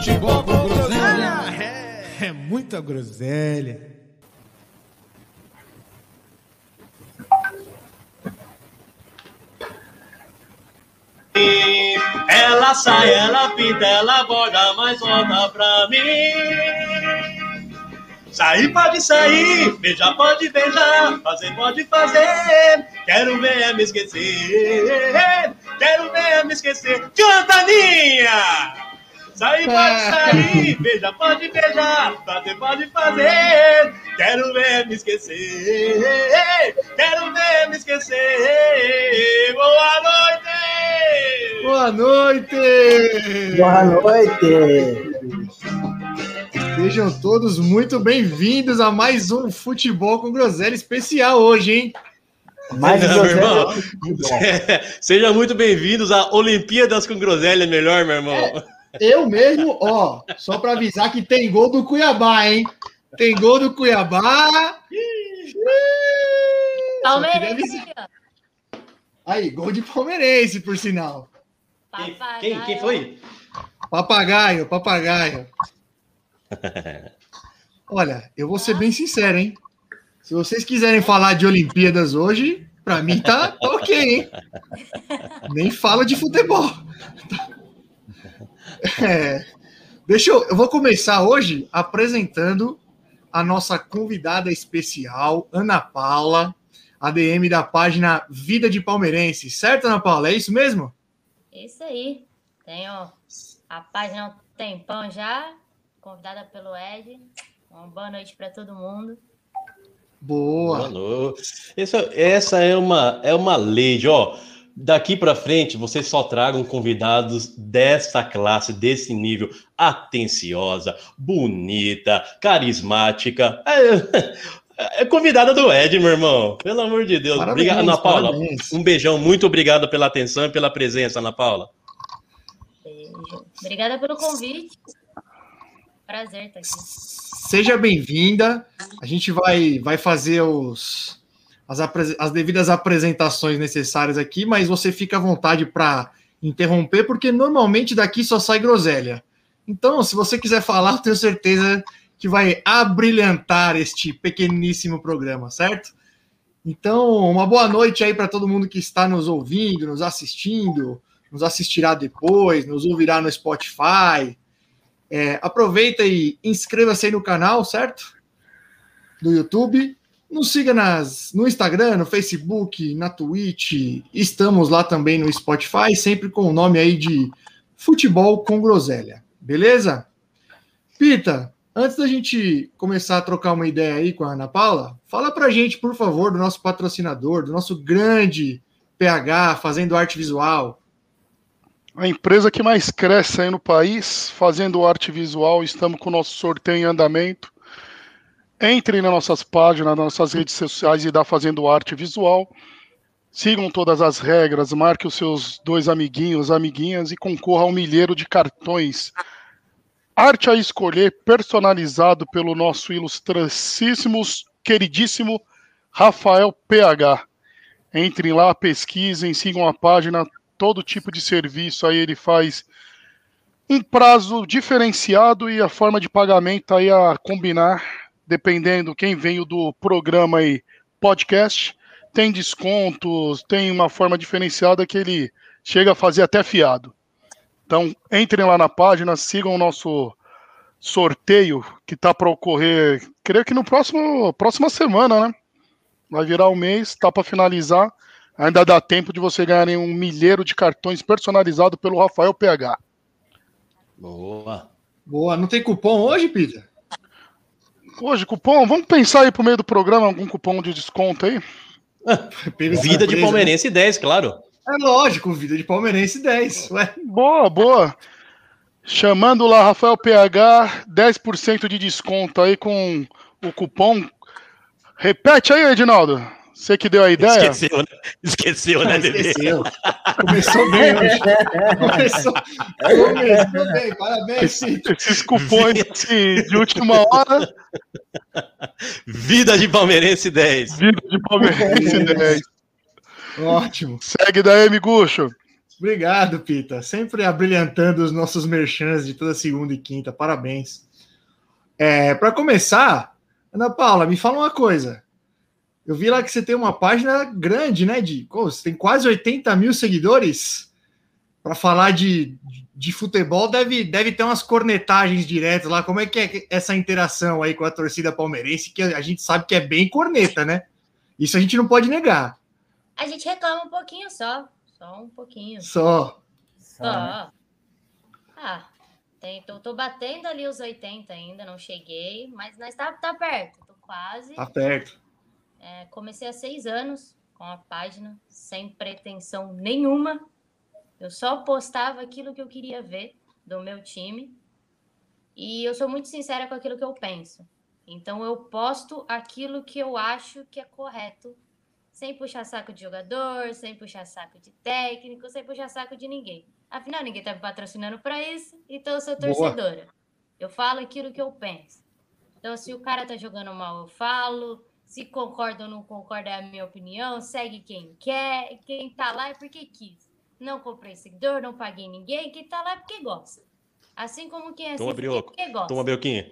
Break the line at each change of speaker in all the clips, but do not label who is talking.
Futebol com groselha. É, é muita groselha.
Ela sai, ela pinta, ela borda, mas volta pra mim. Sair pode sair, beijar pode beijar, fazer pode fazer. Quero ver me esquecer, quero ver me esquecer. Cantaninha! Sair pode sair, beijar pode beijar, fazer pode fazer. Quero ver me esquecer, quero ver me esquecer. Boa noite!
Boa noite!
Boa noite!
Sejam todos muito bem-vindos a mais um Futebol com Groselha especial hoje, hein?
Mais
Não, meu irmão. Sejam muito bem-vindos a Olimpíadas com Groselha, melhor, meu irmão.
É, eu mesmo, ó, só para avisar que tem gol do Cuiabá, hein? Tem gol do Cuiabá.
Palmeirense.
Aí, gol de palmeirense, por sinal.
Quem, quem, quem foi?
Papagaio, papagaio. Olha, eu vou ser bem sincero, hein? Se vocês quiserem falar de Olimpíadas hoje, para mim tá, tá ok, hein? Nem fala de futebol. É, deixa eu, eu vou começar hoje apresentando a nossa convidada especial, Ana Paula, ADM da página Vida de Palmeirense. Certo, Ana Paula? É isso mesmo?
Isso aí. Tenho a página há um tempão já, convidada pelo Ed. Uma boa noite para todo mundo.
Boa.
Boa noite. Essa, essa é uma é uma lei, ó. Daqui para frente, vocês só tragam convidados dessa classe, desse nível, atenciosa, bonita, carismática. É, é convidada do Ed, meu irmão. Pelo amor de Deus.
Parabéns,
obrigado, Ana Paula.
parabéns.
Um beijão. Muito obrigado pela atenção e pela presença, Ana Paula.
Beijo. Obrigada pelo convite. Prazer estar aqui.
Seja bem-vinda. A gente vai, vai fazer os, as, as devidas apresentações necessárias aqui, mas você fica à vontade para interromper, porque normalmente daqui só sai groselha. Então, se você quiser falar, tenho certeza que vai abrilhantar este pequeníssimo programa, certo? Então, uma boa noite aí para todo mundo que está nos ouvindo, nos assistindo, nos assistirá depois, nos ouvirá no Spotify. É, aproveita e inscreva-se aí no canal, certo? Do YouTube. Nos siga nas, no Instagram, no Facebook, na Twitch. Estamos lá também no Spotify, sempre com o nome aí de Futebol com Groselha. Beleza? Pita, antes da gente começar a trocar uma ideia aí com a Ana Paula, fala pra gente, por favor, do nosso patrocinador, do nosso grande PH fazendo arte visual.
A empresa que mais cresce aí no país, fazendo arte visual, estamos com o nosso sorteio em andamento. Entre nas nossas páginas, nas nossas redes sociais e dá Fazendo Arte Visual. Sigam todas as regras, marque os seus dois amiguinhos, amiguinhas e concorra a um milheiro de cartões. Arte a escolher, personalizado pelo nosso ilustracíssimo, queridíssimo Rafael PH. Entrem lá, pesquisem, sigam a página, todo tipo de serviço aí ele faz um prazo diferenciado e a forma de pagamento aí a combinar, dependendo quem veio do programa aí podcast, tem descontos, tem uma forma diferenciada que ele chega a fazer até fiado. Então, entrem lá na página, sigam o nosso sorteio que está para ocorrer, creio que no próximo próxima semana, né? Vai virar um mês, tá para finalizar. Ainda dá tempo de você ganhar um milheiro de cartões personalizado pelo Rafael PH.
Boa.
Boa, não tem cupom hoje, Pita?
Hoje, cupom, vamos pensar aí pro meio do programa algum cupom de desconto aí?
Vida de Palmeirense 10, claro.
É lógico, vida de palmeirense 10. Ué,
Boa, boa. Chamando lá Rafael PH, 10% de desconto aí com o cupom. Repete aí, Edinaldo. Você que deu a ideia?
Esqueceu, né? Esqueceu, né, Dede?
Esqueceu. Começou bem hoje. Começou, começou bem. Parabéns.
Esses cupons assim, de última hora,
Vida de Palmeirense 10.
vida de Palmeirense 10.
Ótimo.
Segue daí, Miguxo.
Obrigado, Pita. Sempre abrilhantando os nossos merchans de toda segunda e quinta. Parabéns. É, Para começar, Ana Paula, me fala uma coisa. Eu vi lá que você tem uma página grande, né? De, você tem quase 80 mil seguidores. Para falar de, de futebol, deve, deve ter umas cornetagens diretas lá. Como é que é essa interação aí com a torcida palmeirense? Que a gente sabe que é bem corneta, né? Isso a gente não pode negar.
A gente reclama um pouquinho só. Só um pouquinho.
Só.
Só. Ah, tem, tô, tô batendo ali os 80 ainda, não cheguei, mas nós tá, tá perto, tô quase.
Tá perto.
É, comecei há seis anos com a página, sem pretensão nenhuma. Eu só postava aquilo que eu queria ver do meu time. E eu sou muito sincera com aquilo que eu penso. Então eu posto aquilo que eu acho que é correto, sem puxar saco de jogador, sem puxar saco de técnico, sem puxar saco de ninguém. Afinal, ninguém tá me patrocinando para isso, então eu sou
Boa.
torcedora. Eu falo aquilo que eu penso. Então, se o cara tá jogando mal, eu falo. Se concorda ou não concorda, é a minha opinião. Segue quem quer. Quem tá lá é porque quis. Não comprei seguidor, não paguei ninguém. Quem tá lá é porque gosta. Assim como quem
Toma,
assiste é
Brioco.
porque gosta.
Toma, Belquinha.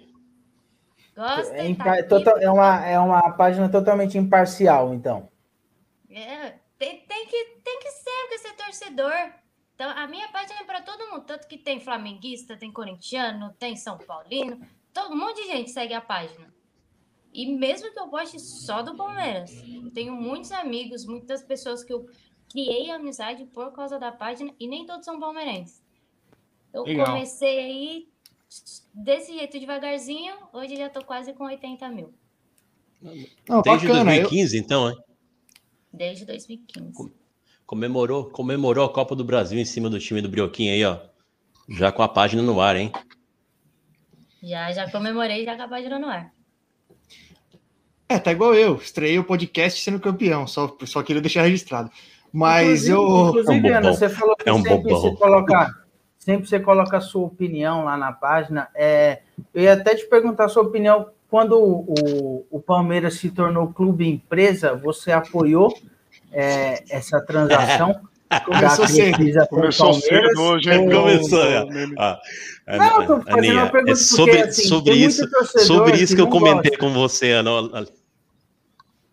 Gosta
É,
tá aqui.
total- é uma, é uma página totalmente imparcial, então.
É, tem, tem, que, tem que ser, porque você é torcedor. Então, a minha página é para todo mundo. Tanto que tem flamenguista, tem corintiano, tem São Paulino. Todo, um monte de gente segue a página. E mesmo que eu poste só do Palmeiras, eu tenho muitos amigos, muitas pessoas que eu criei amizade por causa da página e nem todos são palmeirenses. Eu
Legal.
comecei aí desse jeito devagarzinho, hoje já tô quase com 80 mil,
Não,
Desde
bacana. eu-
2015, então, hein?
desde 2015.
Comemorou, comemorou a Copa do Brasil em cima do time do Brioquinho aí, ó. Já com a página no ar, hein?
Já, já comemorei, já com a página no ar.
É, tá igual eu. Estreiei o podcast sendo campeão. Só, só queria deixar registrado. Mas
inclusive,
eu.
Inclusive,
É um
Ana,
bobão.
você falou que
É um
sempre
bobão.
você coloca. Sempre você coloca a sua opinião lá na página. É, eu ia até te perguntar a sua opinião. Quando o, o, Palmeiras se tornou clube empresa, você apoiou é, essa transação?
Começou cedo.
Começou cedo hoje, hein?
ou-
Começou, é. Ah,
Não, eu tô fazendo
Aninha,
uma pergunta
é sobre,
porque, assim,
sobre isso, sobre isso que eu
não
comentei
gosta.
com você, Ana.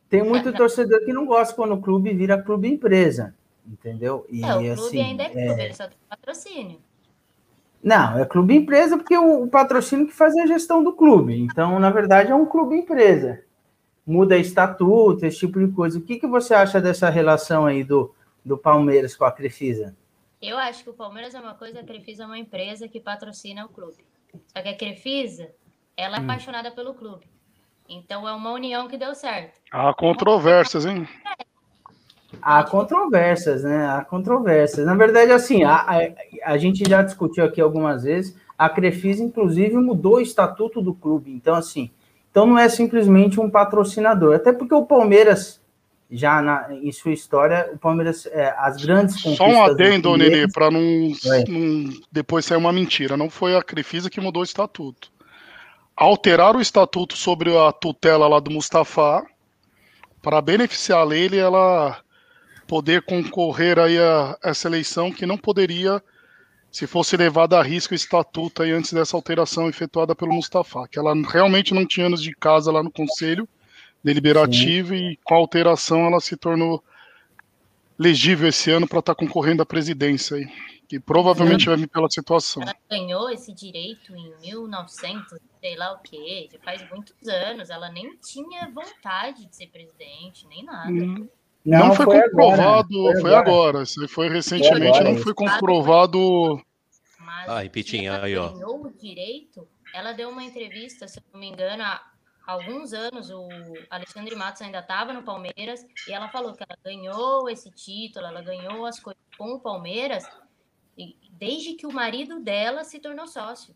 Tem muito torcedor que não gosta quando o clube vira clube empresa, entendeu? E
É, o clube
assim,
ainda é clube,
é-
ele só tem patrocínio.
Não, é clube empresa porque o, o patrocínio que faz a gestão do clube. Então, na verdade, é um clube empresa. Muda estatuto, esse tipo de coisa. O que, que você acha dessa relação aí do, do Palmeiras com a Crefisa?
Eu acho que o Palmeiras é uma coisa, a Crefisa é uma empresa que patrocina o clube. Só que a Crefisa, ela é apaixonada pelo clube. Então é uma união que deu certo.
Há controvérsias, hein?
Há controvérsias, né? Há controvérsias. Na verdade, assim, a, a, a gente já discutiu aqui algumas vezes, a Crefisa, inclusive, mudou o estatuto do clube. Então, assim, então não é simplesmente um patrocinador. Até porque o Palmeiras, já na, em sua história, o Palmeiras, é, as grandes conquistas...
Só um adendo,
do
Nenê, para não,
Vai.
não depois sair uma mentira. Não foi a Crefisa que mudou o estatuto. Alteraram o estatuto sobre a tutela lá do Mustafa para beneficiar a e ela poder concorrer aí a essa eleição que não poderia se fosse levada a risco o estatuto aí antes dessa alteração efetuada pelo Mustafa, que ela realmente não tinha anos de casa lá no Conselho Deliberativo e com a alteração ela se tornou legível esse ano para estar concorrendo à presidência aí, que provavelmente vai vir pela situação.
Ela ganhou esse direito em 1900, sei lá o quê, já faz muitos anos. Ela nem tinha vontade de ser presidente, nem nada.
Hum, Não, foi,
agora,
comprovado, foi, agora. Isso aí foi recentemente,
agora,
não foi comprovado.
Mas
Ah, Ripitinho,
ela
aí, ó.
ganhou o direito. Ela deu uma entrevista, se eu não me engano, há alguns anos. O Alexandre Matos ainda estava no Palmeiras e ela falou que ela ganhou esse título, ela ganhou as coisas com o Palmeiras Desde que o marido dela se tornou sócio.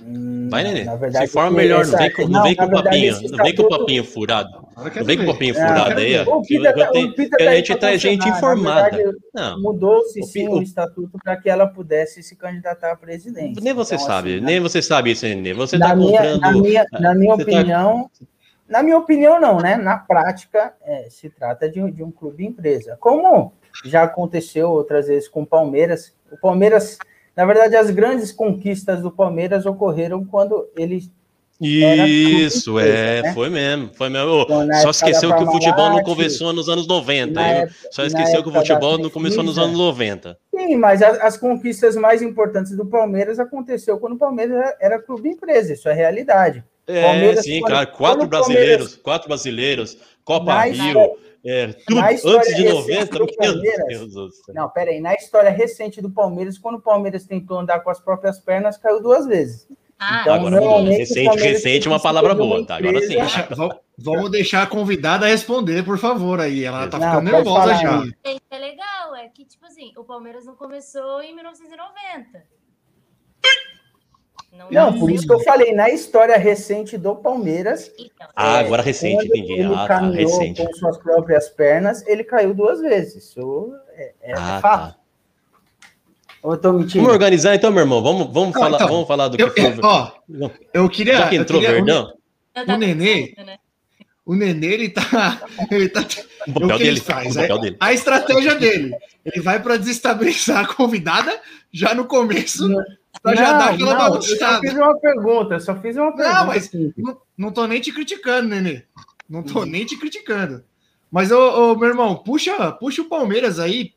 Hum,
Vai, Nenê.
na verdade,
Se forma melhor,
essa-
não vem com, não
não,
vem com
verdade,
papinho. Não vem com papinho furado. Não vem com
ver.
papinho furado aí, ó.
O tá-
eu tenho-
o Pita
que
tá
a
aí
gente traz gente informada.
Mudou-se
O
sim o
o-
estatuto para que ela pudesse se candidatar à presidência.
nem você
Então,
sabe,
assim,
nem você sabe isso, Nenê. Você
na
tá
minha,
comprando.
na minha, na minha
tá-
opinião, na minha opinião não, né? Na prática, é, se trata de, um- de um clube empresa. Como já aconteceu outras vezes com o Palmeiras. O Palmeiras, na verdade, as grandes conquistas do Palmeiras ocorreram quando ele
Isso, é,
empresa, né?
foi mesmo, foi mesmo.
Então,
Só esqueceu que o futebol não começou nos anos 90.
na
hein?
época-
Só esqueceu que o futebol não começou nos anos 90.
Sim, mas as, as conquistas mais importantes do Palmeiras aconteceu quando o Palmeiras era, era clube empresa, isso é realidade.
É,
Palmeiras,
sim,
quando-
cara. Quatro brasileiros, quatro brasileiros, Copa Rio, é, tudo
na história
antes de
recente
90.
do Palmeiras-. Não, pera aí, na história recente do Palmeiras, quando o Palmeiras tentou andar com as próprias pernas, caiu duas vezes.
Ah,
Então,
Agora,
normalmente,
recente, recente é uma palavra boa, tá? Agora sim.
vamos deixar a convidada responder, por favor, aí. Ela tá
Não,
ficando nervosa já.
aí.
isso é legal, é que, tipo assim, o Palmeiras não começou em 1990.
Não, por isso que eu falei, na história recente do Palmeiras.
Então,
Ah,
é,
agora recente, entendi.
Ele
Ah, tá,
caminhou
recente.
com suas próprias pernas, ele caiu duas vezes. Isso é, é
Ah,
fato.
tá.
Ou eu tô mentindo?
Vamos organizar então, meu irmão. Vamos, vamos,
Não,
falar,
então,
vamos falar do que
Eu,
foi.
eu- ó, eu queria.
Já que entrou
queria-
Verdão,
o Nenê-
né?
O Nenê, ele tá. Ele tá
o
o
papel
que ele
dele.
faz?
O
É,
papel dele.
a estratégia dele. Ele vai para desestabilizar a convidada já no começo, pra já dar aquela
não, eu só
bagunçada.
fiz uma pergunta, só fiz uma pergunta.
mas-
simples.
Não, não tô nem te criticando, Nenê. Não tô nem te criticando. Mas, ô, ô, meu irmão, puxa, puxa o Palmeiras aí.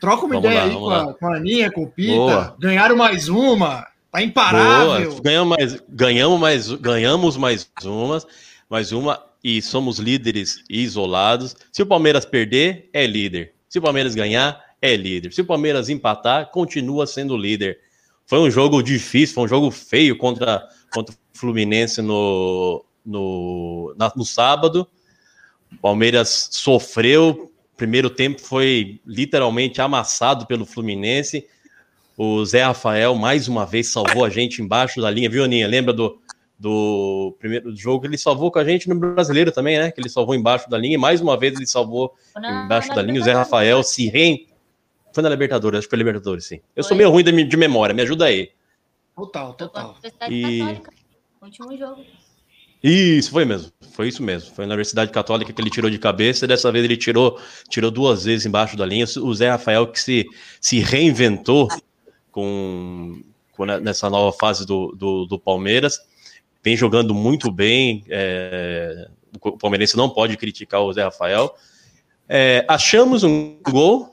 Troca uma
Vamos
ideia
lá,
aí com a, com a Aninha, com o Pita.
Boa.
Ganharam mais uma. Tá imparável.
Boa, ganhamos mais, ganhamos mais, ganhamos mais umas, mais uma e somos líderes isolados. Se o Palmeiras perder, é líder. Se o Palmeiras ganhar, é líder. Se o Palmeiras empatar, continua sendo líder. Foi um jogo difícil, foi um jogo feio contra, contra o Fluminense no, no, na- no sábado. O Palmeiras sofreu. Primeiro tempo foi literalmente amassado pelo Fluminense. O Zé Rafael, mais uma vez, salvou a gente embaixo da linha, viu, Aninha? Lembra do, do primeiro jogo que ele salvou com a gente no brasileiro também, né? Que ele salvou embaixo da linha, e mais uma vez ele salvou embaixo da linha. O Zé
Libertadores.
Rafael se re... Foi na Libertadores, acho que foi Libertadores, sim. Eu sou
Foi.
meio ruim de, de memória, me ajuda aí.
Total, total.
E-
Católica. Último jogo.
Isso, foi mesmo. Foi isso mesmo. Foi na Universidade Católica que ele tirou de cabeça, e dessa vez ele tirou, tirou duas vezes embaixo da linha. O Zé Rafael que se, se reinventou com, com ne- nessa nova fase do, do, do Palmeiras. Vem jogando muito bem. é, o palmeirense não pode criticar o Zé Rafael. É, achamos um gol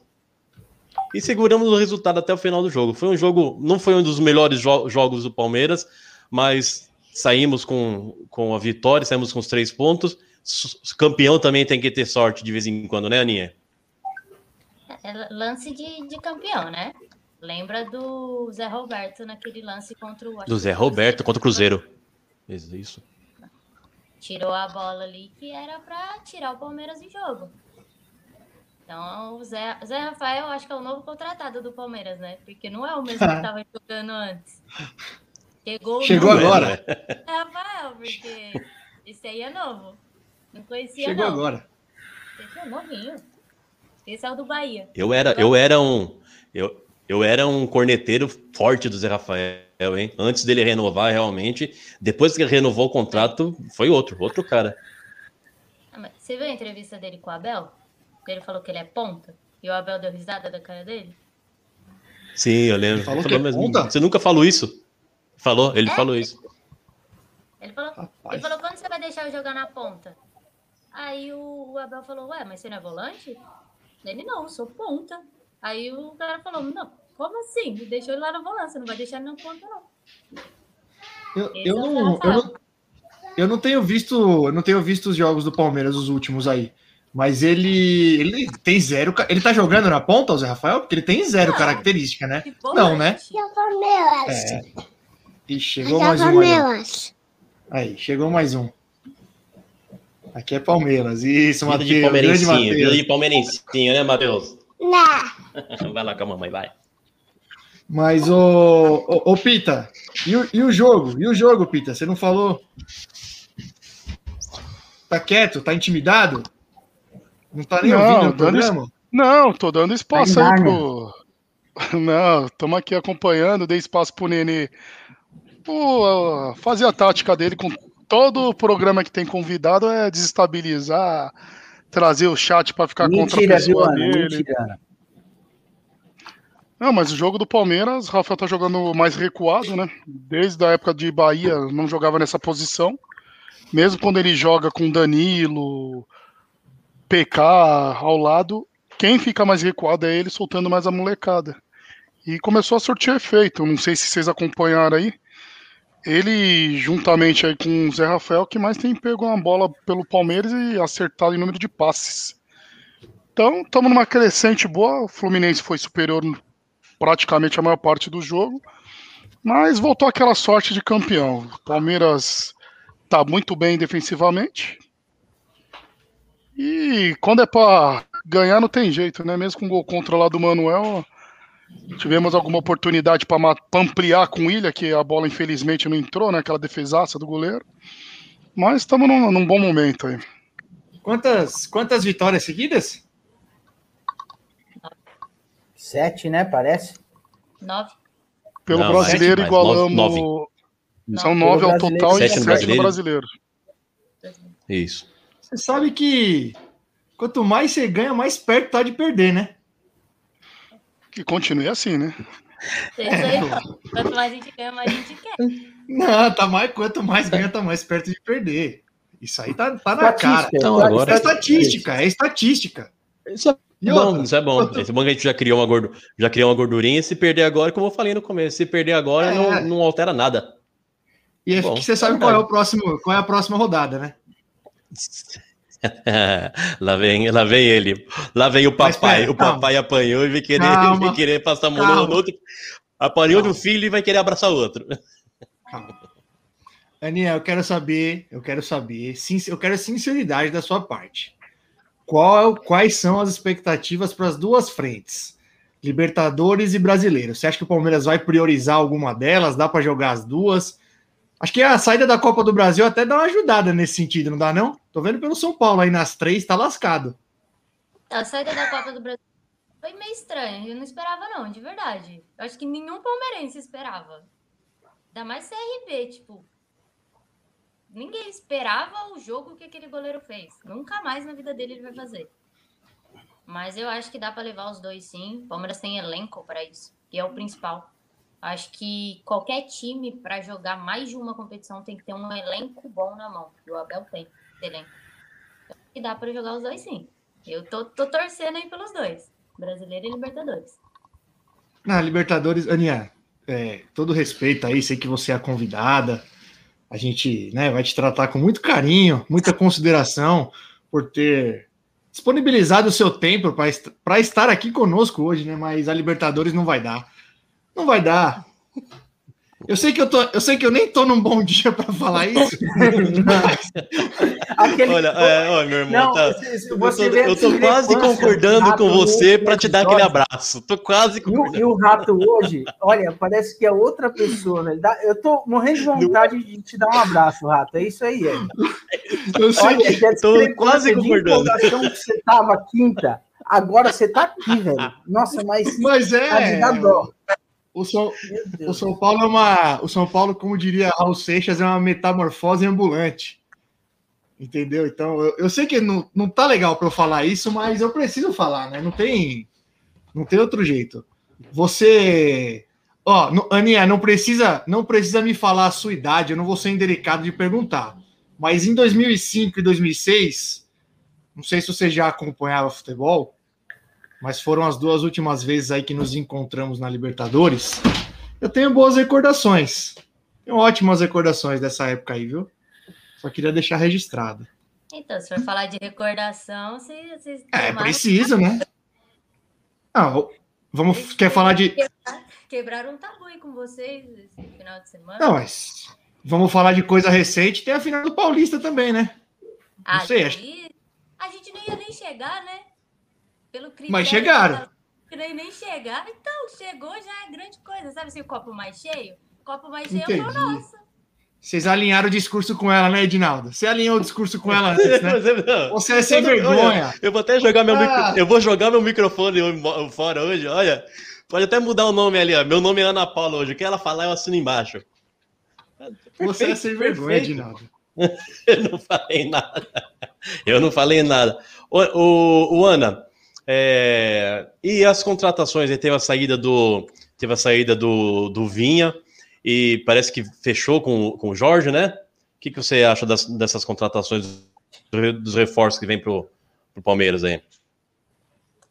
e seguramos o resultado até o final do jogo. Foi um jogo, não foi um dos melhores jo- jogos do Palmeiras, mas saímos com, com a vitória, saímos com os três pontos. S- Campeão também tem que ter sorte de vez em quando, né, Aninha?
É lance de, de campeão, né? Lembra do Zé Roberto naquele lance contra o. acho
Do Zé Roberto contra o Cruzeiro. Isso.
Tirou a bola ali que era pra tirar o Palmeiras do jogo. Então, o Zé, Zé Rafael, acho que é o novo contratado do Palmeiras, né? Porque não é o mesmo que estava jogando antes. Chegou,
Chegou agora.
Zé Rafael, porque esse aí é novo. Não conhecia,
Chegou
não.
agora.
Esse é novinho. Esse é o do Bahia.
Eu era, eu era um. Eu, eu era um corneteiro forte do Zé Rafael, hein? Antes dele renovar, realmente. Depois que ele renovou o contrato, foi outro, outro cara.
Ah, Você viu a entrevista dele com o Abel? Ele falou que ele é ponta. E o Abel deu risada da cara dele?
Sim, eu lembro.
Ele falou
Falou,
que é ponta?
Você nunca falou isso? Falou, ele
É?
falou isso.
Ele falou, ele falou, quando você vai deixar eu jogar na ponta? Aí o, o Abel falou, ué, mas você não é volante? Ele, não, eu sou ponta. Aí o cara falou, não, como assim? Deixou ele lá na volância, não vai deixar ele na ponta, não.
Eu, eu não, eu, não, eu não tenho visto, eu não tenho visto os jogos do Palmeiras, os últimos aí. Mas ele, ele tem zero. Ele tá jogando na ponta, o Zé Rafael? Porque ele tem zero
Não.
característica, né? Não, né?
Palmeiras.
É. E chegou mais um aí.
Palmeiras.
Aí, chegou mais um. Aqui é Palmeiras. Isso,
Vida de
Matheus.
Palmeirencinho, vida
Matheus.
de palmeirencinho, né, Matheus?
Não.
Vai lá com a mamãe, vai.
Mas, ô, ô, ô, Pita, e o, e o jogo? E o jogo, Pita? Você não falou? Tá quieto? Tá intimidado? Não tá nem
Não,
ouvindo o programa?
Não, tô dando espaço
Tá
aí pro. Não, estamos aqui acompanhando, dei espaço pro Nenê pô, fazer a tática dele com todo o programa que tem convidado é desestabilizar, trazer o chat para ficar contra a
Mentira, viu,
pessoa
Ana?
dele.
Mentira.
Não, mas o jogo do Palmeiras, o Rafael tá jogando mais recuado, né? Desde a época de Bahia, não jogava nessa posição. Mesmo quando ele joga com Danilo, PK ao lado, quem fica mais recuado é ele soltando mais a molecada. E começou a surtir efeito. Não sei se vocês acompanharam aí. Ele, juntamente aí com o Zé Rafael, que mais tem pego uma bola pelo Palmeiras e acertado em número de passes. Então, estamos numa crescente boa. O Fluminense foi superior praticamente a maior parte do jogo, mas voltou aquela sorte de campeão. O Palmeiras tá muito bem defensivamente. E quando é para ganhar, não tem jeito, né? Mesmo com o gol contra lá do Manuel, tivemos alguma oportunidade para ampliar com o Ilha, que a bola infelizmente não entrou, né? Aquela defesaça do goleiro. Mas estamos num, num bom momento aí.
Quantas, quantas vitórias seguidas?
Sete, né? Parece.
Nove.
Pelo
Não,
brasileiro, igualamos.
nove,
São
Pelo
nove ao total e
sete no
sete no
brasileiro.
brasileiro.
Isso.
Você sabe que quanto mais você ganha, mais perto tá de perder, né?
Que continue assim, né?
É isso aí, ó. Quanto mais a gente ganha, mais a gente quer.
Não, tá mais, quanto mais ganha, tá mais perto de perder. Isso aí tá, tá na cara.
Então,
tá-
agora-
É estatística, é estatística.
Isso é
E
bom,
outra?
isso é bom. Isso é bom que a gente já criou uma, gordu... já criou uma gordurinha. Se perder agora, como eu falei no começo, se perder agora,
É.
não, não altera nada.
E é
Bom,
que você sabe
é
qual é o próximo, qual é a próxima rodada, né?
lá, vem, lá vem ele. Lá vem o papai.
pera,
o papai apanhou e vai querer,
Calma.
vai querer passar a mão
Calma.
no, outro. Apanhou
Calma.
do filho e vai querer abraçar o outro.
Aninha, eu quero saber, eu quero saber, eu quero sinceridade da sua parte. Qual, quais são as expectativas para as duas frentes? Libertadores e Brasileiro. Você acha que o Palmeiras vai priorizar alguma delas? Dá para jogar as duas? Acho que a saída da Copa do Brasil até dá uma ajudada nesse sentido, não dá não? Tô vendo pelo São Paulo aí nas três, tá lascado.
A saída da Copa do Brasil foi meio estranha. Eu não esperava, não, de verdade. Eu acho que nenhum palmeirense esperava. Ainda mais CRB, tipo. Ninguém esperava o jogo que aquele goleiro fez. Nunca mais na vida dele ele vai fazer. Mas eu acho que dá para levar os dois sim. O Palmeiras tem elenco para isso, que é o principal. Acho que qualquer time para jogar mais de uma competição tem que ter um elenco bom na mão. E o Abel tem elenco. E dá para jogar os dois sim. Eu tô, tô torcendo aí pelos dois. Brasileiro e Libertadores.
Na Libertadores, Aninha, é, todo respeito aí, sei que você é a convidada. A gente né, vai te tratar com muito carinho, muita consideração por ter disponibilizado o seu tempo para estar aqui conosco hoje, né? Mas a Libertadores não vai dar. Não vai dar. Eu sei que eu, tô, eu sei que eu nem tô num bom dia para falar isso.
Aquele-
Olha, é, ó, meu irmão,
Não,
tá. Eu tô, eu tô quase concordando
do
com você para te dar aquele abraço. Tô quase
E o,
concordando.
e o rato hoje, olha, parece que é outra pessoa. Dá- Eu tô morrendo de vontade de te dar um abraço, rato. É isso aí, é.
Eu sei
Olha,
tô quase concordando.
que você tava quinta, agora você tá aqui, velho. Nossa, mas
Mas é. O São, o. São Paulo é uma. O São Paulo, como diria Raul Seixas, é uma metamorfose ambulante. Entendeu? Então, eu, eu sei que não, não tá legal para eu falar isso, mas eu preciso falar, né? Não tem, não tem outro jeito. Você. Ó, no- Aninha, não precisa, não precisa me falar a sua idade, eu não vou ser indelicado de perguntar. Mas em 2005 e 2006, não sei se você já acompanhava futebol, mas foram as duas últimas vezes aí que nos encontramos na Libertadores. Eu tenho boas recordações. Tenho ótimas recordações dessa época aí, viu? Só queria deixar registrado.
Então, se for falar de recordação, vocês. vocês
É,
tomaram-
preciso, né? Não, vamos. Quer falar de.
Quebraram um tabu aí com vocês esse final de semana.
Não, mas. Vamos falar de coisa recente. Tem a final do Paulista também, né?
Ah,
sei, acho-
A gente não ia nem chegar, né? Pelo critério
Mas chegaram.
nem, nem chegar. Então, chegou já é grande coisa. Sabe assim, o copo mais cheio? O copo mais cheio
Entendi.
é o nosso.
Vocês alinharam o discurso com ela, né, Edinaldo? Você alinhou o discurso com ela antes, né? Você é sem vergonha.
Eu vou até jogar meu
Ah.
micro... Eu vou jogar meu microfone fora hoje, olha. Pode até mudar o nome ali, ó. Meu nome é Ana Paula hoje. O que ela falar, eu assino embaixo.
Você é sem vergonha,
perfeito.
Edinaldo.
Eu não falei nada. Eu não falei nada. O, o- o Ana, é, e as contratações? Aí Teve a saída do, teve a saída do, do Vinha e parece que fechou com, com o Jorge, né? O que, que você acha das- dessas contratações do- dos reforços que vem pro, pro Palmeiras aí?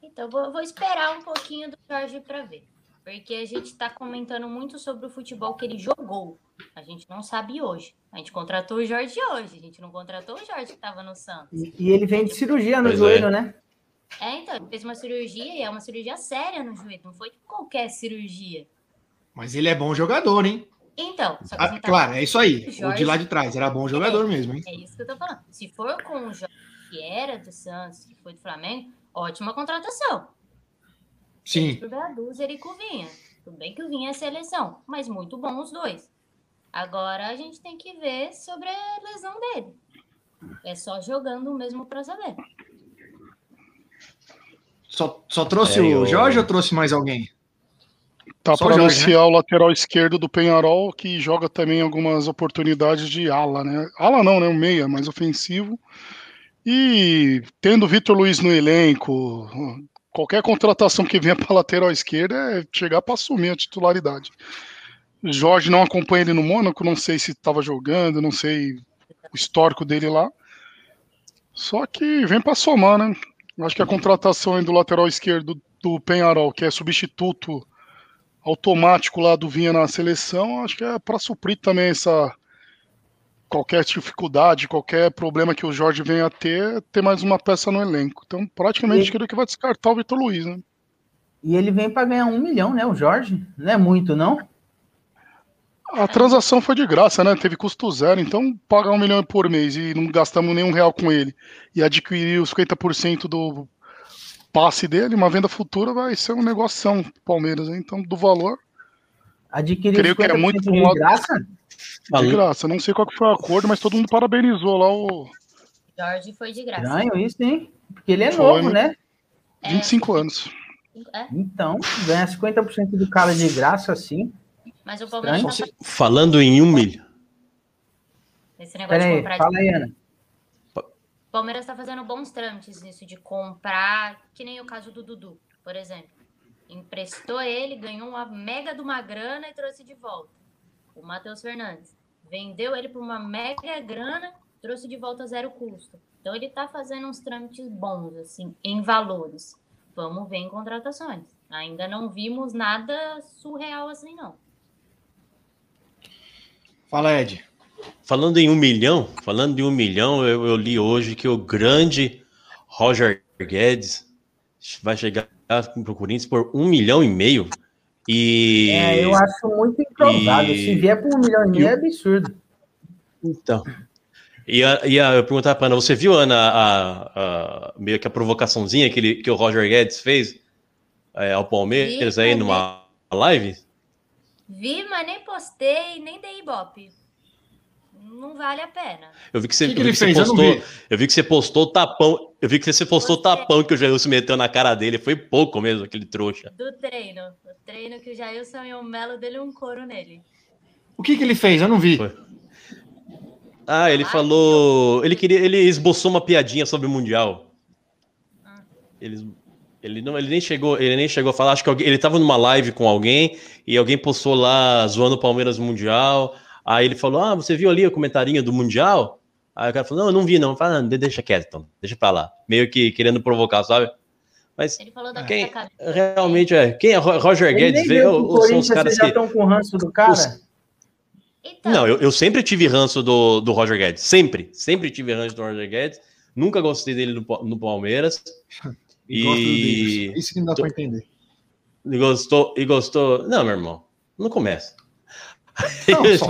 Então, vou, vou esperar um pouquinho do Jorge para ver. Porque a gente está comentando muito sobre o futebol que ele jogou. A gente não sabe hoje. A gente contratou o Jorge hoje. A gente não contratou o Jorge que estava no Santos.
E, e ele vem de cirurgia no
Pois
joelho,
é.
né?
É, então, ele fez uma cirurgia e é uma cirurgia séria no joelho. Não foi qualquer cirurgia.
Mas ele é bom jogador, hein?
Então, só que
Ah,
tá
claro, é isso aí. O
Jorge-
de lá de trás. Era bom jogador mesmo, hein?
É isso que eu tô falando. Se for com o Jorge, que era do Santos, que foi do Flamengo, ótima contratação.
Sim.
Por Braduz, ele com o Vinha. Tudo bem que o Vinha é seleção, mas muito bom os dois. Agora a gente tem que ver sobre a lesão dele. É só jogando mesmo para saber.
Só, só trouxe
É,
o
eu-
Jorge ou trouxe mais alguém?
Tá para
o
anunciar o lateral esquerdo do Penharol, que joga também algumas oportunidades de ala, né? Ala não, né? Um meia, mais ofensivo. E tendo o Vitor Luiz no elenco, qualquer contratação que venha para lateral esquerda é chegar para assumir a titularidade. Jorge não acompanha ele no Mônaco, não sei se estava jogando, não sei o histórico dele lá. Só que vem para somar, né? Acho que a contratação aí do lateral esquerdo do Penharol, que é substituto automático lá do Vinha na seleção, acho que é para suprir também essa qualquer dificuldade, qualquer problema que o Jorge venha a ter, ter mais uma peça no elenco. Então, praticamente,
E-
creio que vai descartar o Vitor Luiz, né?
E ele vem para ganhar um milhão, né? O Jorge. Não é muito, não?
A transação foi de graça, né? Teve custo zero, então pagar um milhão por mês e não gastamos nenhum real com ele e adquirir os 50% do passe dele, uma venda futura vai ser um negoção pro Palmeiras, hein? Então, do valor,
Adquirir
Creio que é
50%
muito
de
lado-
graça?
de graça. Não sei qual que foi o acordo, mas todo mundo parabenizou lá o
Jorge foi de graça.
Estranho isso, hein? Porque ele é
Foi,
novo,
né?
né?
25 anos.
É,
Então, ganhar 50% do cara de graça assim.
mas o Palmeiras tá
Falando em um milhão.
esse negócio
Pera
de
aí,
comprar
fala aí, Ana.
Palmeiras está fazendo bons trâmites nisso de comprar, que nem o caso do Dudu, por exemplo. Emprestou ele, ganhou uma mega de uma grana e trouxe de volta. O Matheus Fernandes vendeu ele por uma mega grana, trouxe de volta zero custo. Então ele está fazendo uns trâmites bons, assim, em valores. Vamos ver em contratações. Ainda não vimos nada surreal assim, não.
Fala, Ed.
Falando em um milhão, falando em um milhão, eu, eu li hoje que o grande Roger Guedes vai chegar para o Corinthians por um milhão e meio. E
É, eu acho muito improvável.
e-
Se vier por um milhão e meio, é absurdo.
então. E a, e a, eu perguntar para Ana, você viu, Ana, a, a- meio que a provocaçãozinha que, ele, que o Roger Guedes fez é, ao Palmeiras
Vi,
aí numa live?
Vi, mas nem postei, nem dei ibope. Não vale a pena.
Eu vi que você,
O que, que
eu vi
ele
que você
fez? Eu não
postou.
vi.
Eu vi que você postou o tapão. Eu vi que você postou o tapão que o Jailson meteu na cara dele. Foi pouco mesmo, aquele trouxa.
Do treino. O treino que o Jailson e o Melo dele um couro nele.
O que, que ele fez? Eu não vi.
Foi. Ah, ele
Ah,
falou. Ele queria. Ele esboçou uma piadinha sobre o Mundial.
Ah.
Ele, ele, não, ele nem chegou. Ele nem chegou a falar. Acho que alguém, ele tava numa live com alguém e alguém postou lá zoando o Palmeiras Mundial. Aí ele falou: Ah, você viu ali o comentarinho do Mundial? Aí o cara falou: Não, eu não vi, não. Fala, não, deixa quieto, então. Deixa pra lá. Meio que querendo provocar, sabe? Mas
Ele falou da
Quem- realmente é. Quem é Ro- Roger Guedes? Vê, ou- ou são os
Corinthians,
caras
vocês já
que.
estão com o ranço do cara?
Os-
Então,
Não, eu, eu sempre tive ranço do, do Roger Guedes. Sempre. Sempre tive ranço do Roger Guedes. Nunca gostei dele no, no Palmeiras.
E gosto do
E.
Isso que não dá pra entender.
e gostou. E gostou. Não, meu irmão. Não começa.
Não, só-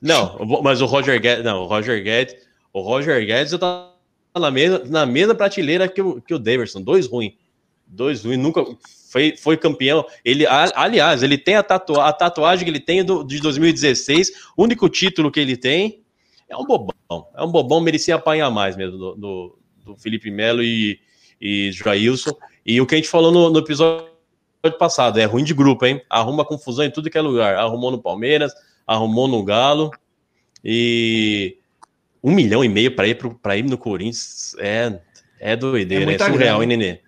Não, mas o Roger Guedes. Não, o Roger Guedes. O Roger Guedes eu tá na mesma, na mesma prateleira que o, que o Daverson. Dois ruins. 2-1 e nunca foi, foi campeão. Ele, aliás, ele tem a, tatua, a tatuagem que ele tem do, de 2016, o único título que ele tem é um bobão. É um bobão, merecia apanhar mais mesmo do, do, do Felipe Melo e, e Jailson. E o que a gente falou no, no episódio passado, é ruim de grupo, hein? Arruma confusão em tudo que é lugar. Arrumou no Palmeiras, arrumou no Galo. E um milhão e meio para ir, para ir no Corinthians é, é doideira, é, é surreal, hein, Nenê?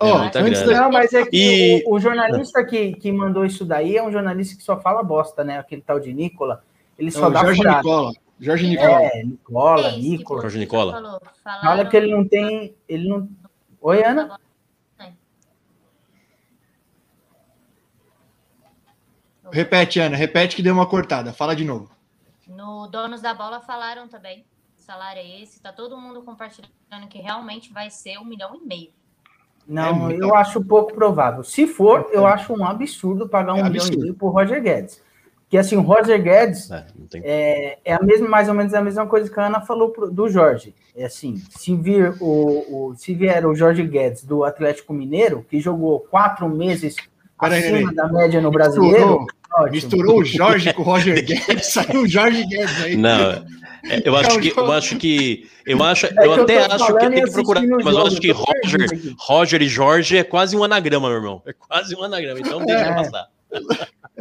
Oh, é antes não, mas é que e... o, o, jornalista que, que mandou isso daí é um jornalista que só fala bosta, né? Aquele tal de Nicola. Ele só não, dá
Jorge furado. Nicola. Jorge Nicola.
É, Nicola, Nicola.
Jorge Nicola.
Fala que ele não tem. Ele não. Oi, Ana?
Repete, Ana, repete que deu uma cortada. Fala de novo.
No Donos da Bola falaram também. O salário é esse. Tá todo mundo compartilhando que realmente vai ser um milhão e meio.
Não, é eu acho pouco provável. Se for, eu acho um absurdo pagar um é milhão absurdo. e meio por Roger Guedes. Que assim, o Roger Guedes é, é, é, a mesma, mais ou menos a mesma coisa que a Ana falou pro, do Jorge. É assim, se vir o, o, se vier o Jorge Guedes do Atlético Mineiro, que jogou quatro meses acima da média no brasileiro.
Misturou, misturou o Jorge com o Roger Guedes, saiu o Jorge Guedes aí.
Não, é, eu acho que eu acho que eu acho, é eu até acho que tem que procurar, mas eu acho que Roger, Roger e Jorge é quase um anagrama, meu irmão. É quase um anagrama, então deixa é. passar.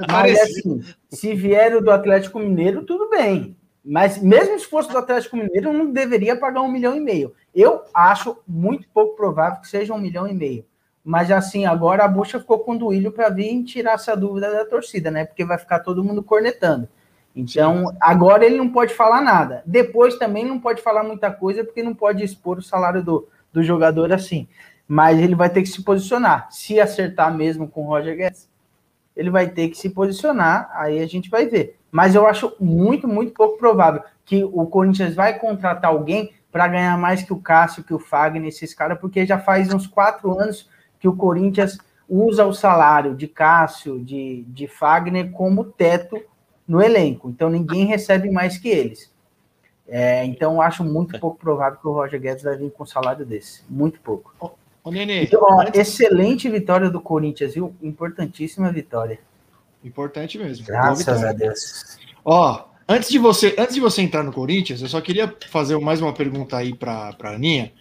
Mas assim, se vier do Atlético Mineiro, tudo bem. Mas mesmo se fosse do Atlético Mineiro, não deveria pagar um milhão e meio. Eu acho muito pouco provável que seja um milhão e meio. Mas assim, agora a bucha ficou com o Duílio para vir tirar essa dúvida da torcida, né? Porque vai ficar todo mundo cornetando. Então, agora ele não pode falar nada. Depois também não pode falar muita coisa, porque não pode expor o salário do, do jogador assim. Mas ele vai ter que se posicionar. Se acertar mesmo com o Roger Guedes, ele vai ter que se posicionar, aí a gente vai ver. Mas eu acho muito, muito pouco provável que o Corinthians vai contratar alguém para ganhar mais que o Cássio, que o Fagner, esses caras, porque já faz uns quatro anos que o Corinthians usa o salário de Cássio, de, de Fagner, como teto no elenco. Então ninguém recebe mais que eles. É, então acho muito pouco provável que o Roger Guedes vai vir com um salário desse. Muito pouco.
Ô, Nenê,
então, ó, antes... Excelente vitória do Corinthians, viu? Importantíssima vitória.
Importante mesmo.
Graças a Deus.
Ó, antes de você, antes de você entrar no Corinthians, eu só queria fazer mais uma pergunta aí para a Aninha.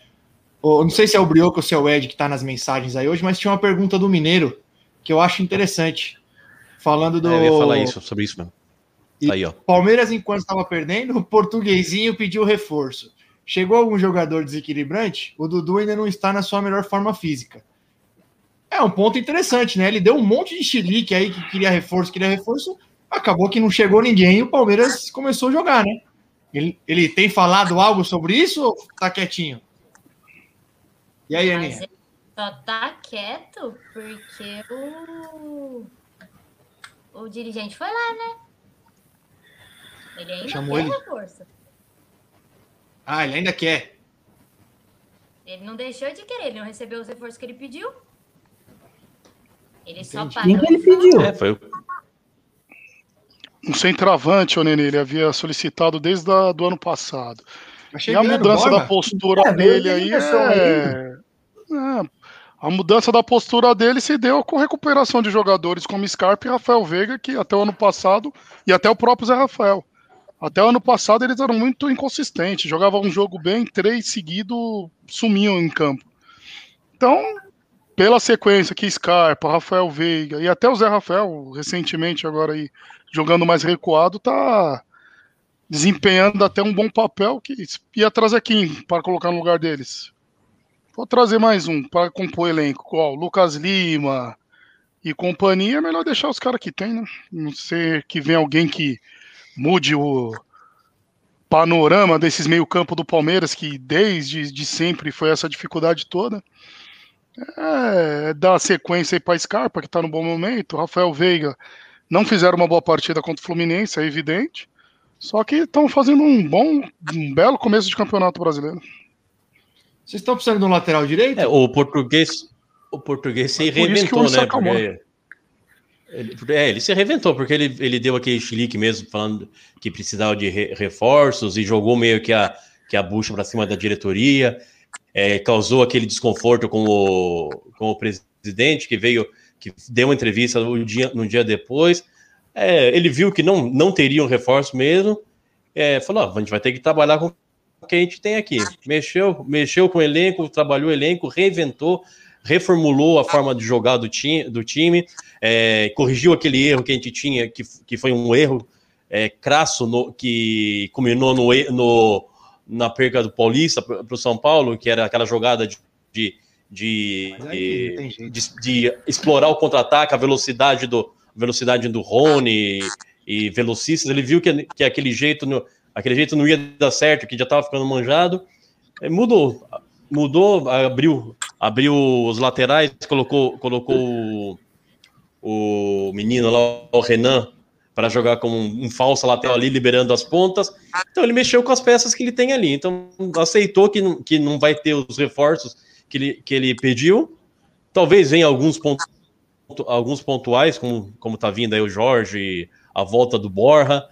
Ou, não sei se é o Brioco ou se é o Ed que está nas mensagens aí hoje, mas tinha uma pergunta do Mineiro que eu acho interessante. Falando do. É,
eu ia falar isso, sobre isso mesmo.
Aí, ó. Palmeiras, enquanto estava perdendo, o portuguesinho pediu reforço. Chegou algum jogador desequilibrante, o Dudu ainda não está na sua melhor forma física. É um ponto interessante, né? Ele deu um monte de chilique aí que queria reforço, queria reforço. Acabou que não chegou ninguém e o Palmeiras começou a jogar, né? Ele, ele tem falado algo sobre isso ou tá quietinho? E aí, Aninha? Ele
só tá quieto porque o, o dirigente foi lá, né? Ele ainda Chamou quer ele. reforço.
Ah, ele ainda quer.
Ele não deixou de querer, ele não recebeu os reforços que ele pediu. Ele Entendi. só
pagou. Quem que ele pediu? É,
foi um centroavante, o Nenê, ele havia solicitado desde o do ano passado. E a mudança da postura é, dele aí é... é... A mudança da postura dele se deu com recuperação de jogadores como Scarpa e Rafael Veiga, que até o ano passado, e até o próprio Zé Rafael. Até o ano passado eles eram muito inconsistentes, jogavam um jogo bem, três seguidos sumiam em campo. Então, pela sequência que Scarpa, Rafael Veiga e até o Zé Rafael, recentemente agora aí, jogando mais recuado, tá desempenhando até um bom papel que ia trazer quem para colocar no lugar deles. Vou trazer mais um para compor o elenco? Lucas Lima e companhia, é melhor deixar os caras que tem, né? Não ser que venha alguém que mude o panorama desses meio-campo do Palmeiras, que desde de sempre foi essa dificuldade toda. É, dar sequência aí para Scarpa, que está no bom momento. Rafael Veiga não fizeram uma boa partida contra o Fluminense, é evidente. Só que estão fazendo um bom, um belo começo de campeonato brasileiro.
Vocês estão precisando de um lateral direito?
É, o português, o português se reinventou, né? Porque ele, é, ele se reventou, porque ele, ele deu aquele chilique mesmo, falando que precisava de re, reforços e jogou meio que a, que a bucha para cima da diretoria. é, causou aquele desconforto com o, com o presidente, que veio, que deu uma entrevista no dia, no dia depois. É, ele viu que não, não teria um reforço mesmo, é, falou: a gente vai ter que trabalhar com que a gente tem aqui. Mexeu, mexeu com o elenco, trabalhou o elenco, reinventou, reformulou a forma de jogar do time, do time é, corrigiu aquele erro que a gente tinha, que, que foi um erro é, crasso no, que culminou no, no, na perca do Paulista para o São Paulo, que era aquela jogada de, de, de, de, de explorar o contra-ataque, a velocidade do, velocidade do Rony e velocistas. Ele viu que, que aquele jeito, aquele jeito não ia dar certo, que já estava ficando manjado. Mudou, mudou, abriu, abriu os laterais, colocou, colocou o, o menino lá, o Renan, para jogar como um, um falso lateral ali, liberando as pontas. Então ele mexeu com as peças que ele tem ali. Então aceitou que, que não vai ter os reforços que ele, que ele pediu. Talvez venha alguns pontos alguns pontuais, como, como tá vindo aí o Jorge, a volta do Borra,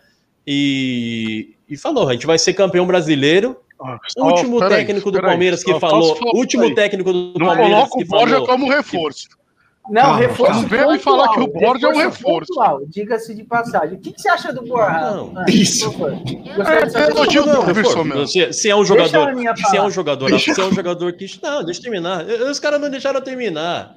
e, e falou: a gente vai ser campeão brasileiro. Ah, último técnico aí, do Palmeiras aí, que falou. Último aí. técnico do
Não
Palmeiras.
Coloca o Borja como reforço.
Não, calma, reforço.
Não vem me falar que o Borja é um reforço.
Diga-se de passagem. O que, que, você acha do Borja?
Não, ah, isso.
Se, se é um jogador. Se é um jogador. Se é um jogador que. Não, deixa eu terminar. Os caras não deixaram eu terminar.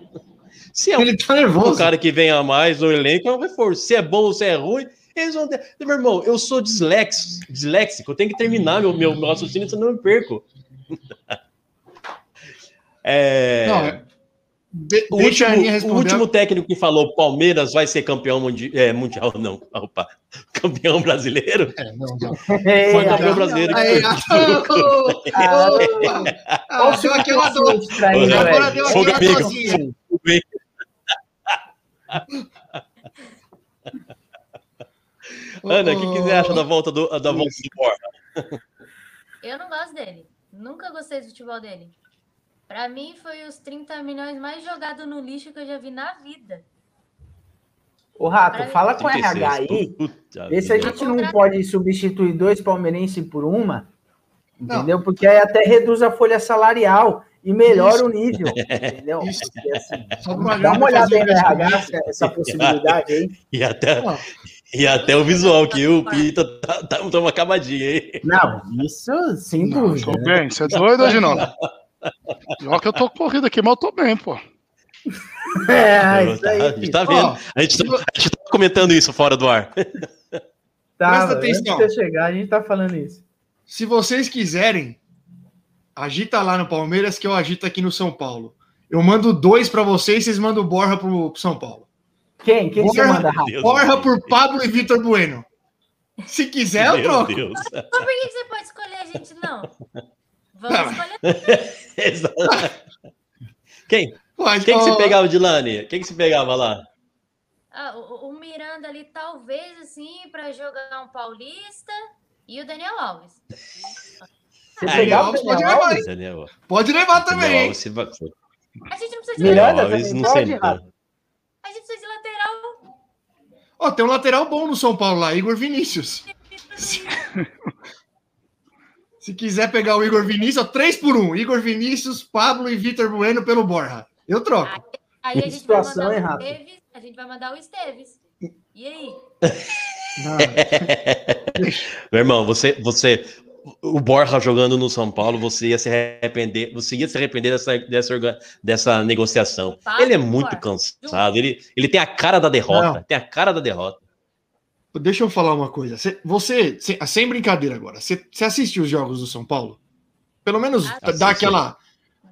Se é um,
ele tá nervoso.
um cara que vem a mais no elenco, é um reforço. Se é bom ou se é ruim, eles vão ter... Meu irmão, eu sou disléxico, disléxico eu tenho que terminar meu, meu, meu raciocínio, senão eu me perco. é... Não, é... De, o, último, o, último, técnico que falou Palmeiras vai ser campeão mundi é, mundial, não, opa, campeão brasileiro. É, não, não. Foi campeão brasileiro.
Só que eu adoro.
Agora deu aqui amigo. Ana, o que, que você acha da volta do, da volta do Borja?
Eu não gosto dele. Nunca gostei do futebol dele. Para mim, foi os 30 milhões mais jogados no lixo que eu já vi na vida.
Ô, Rato, pra fala com o RH aí. Vê se a gente não pode substituir dois palmeirenses por uma. Entendeu? Não. Porque aí até reduz a folha salarial e melhora Isso. o nível. Entendeu? Isso. Assim, dá uma olhada aí no RH, essa possibilidade aí.
E até, e até o visual, que o Pita tá, tá, tá uma acabadinha aí.
Não, isso sem não, dúvida.
Tô né? bem, você é doido, Aginaldo? Pior que eu tô corrida aqui, mas eu tô bem, pô.
É, isso aí. A gente tá vendo. Oh, a, gente tá, a gente tá comentando isso fora do ar.
Tá, Presta atenção. Antes de chegar, a gente tá falando isso.
Se vocês quiserem, agita lá no Palmeiras que eu agito aqui no São Paulo. Eu mando dois para vocês, vocês mandam o Borja pro, pro São Paulo.
Quem? Quem você manda,
Rafa? Borja por Pablo e Vitor Bueno. Se quiser, eu troco. Deus.
Mas por que você pode escolher a gente, não? Vamos escolher.
Quem? Mas, Quem que você pegava de Lani? Quem que você pegava lá?
Ah, o, o, Miranda ali, talvez, assim, para jogar um paulista e o Daniel Alves.
Você pegava Alves, pode levar, Daniel. Pode levar também. Alves,
se... A gente não precisa de
Miranda, Alves, não sei.
A gente precisa de lateral.
Ó, oh, tem um lateral bom no São Paulo lá, Igor Vinícius. Se quiser pegar o Igor Vinícius, ó, 3 por 1. Igor Vinícius, Pablo e Vitor Bueno pelo Borja. Eu troco.
Aí, aí a, gente vai mandar o Esteves, a gente vai mandar o Esteves. E aí?
Meu irmão, você, você, o Borja jogando no São Paulo, você ia se arrepender, você ia se arrepender dessa, dessa, dessa negociação. ele é muito cansado, ele, ele tem a cara da derrota, Não. tem a cara da derrota.
Deixa eu falar uma coisa. Você, sem brincadeira agora, você, você assiste os jogos do São Paulo? Pelo menos Assiste. dá aquela.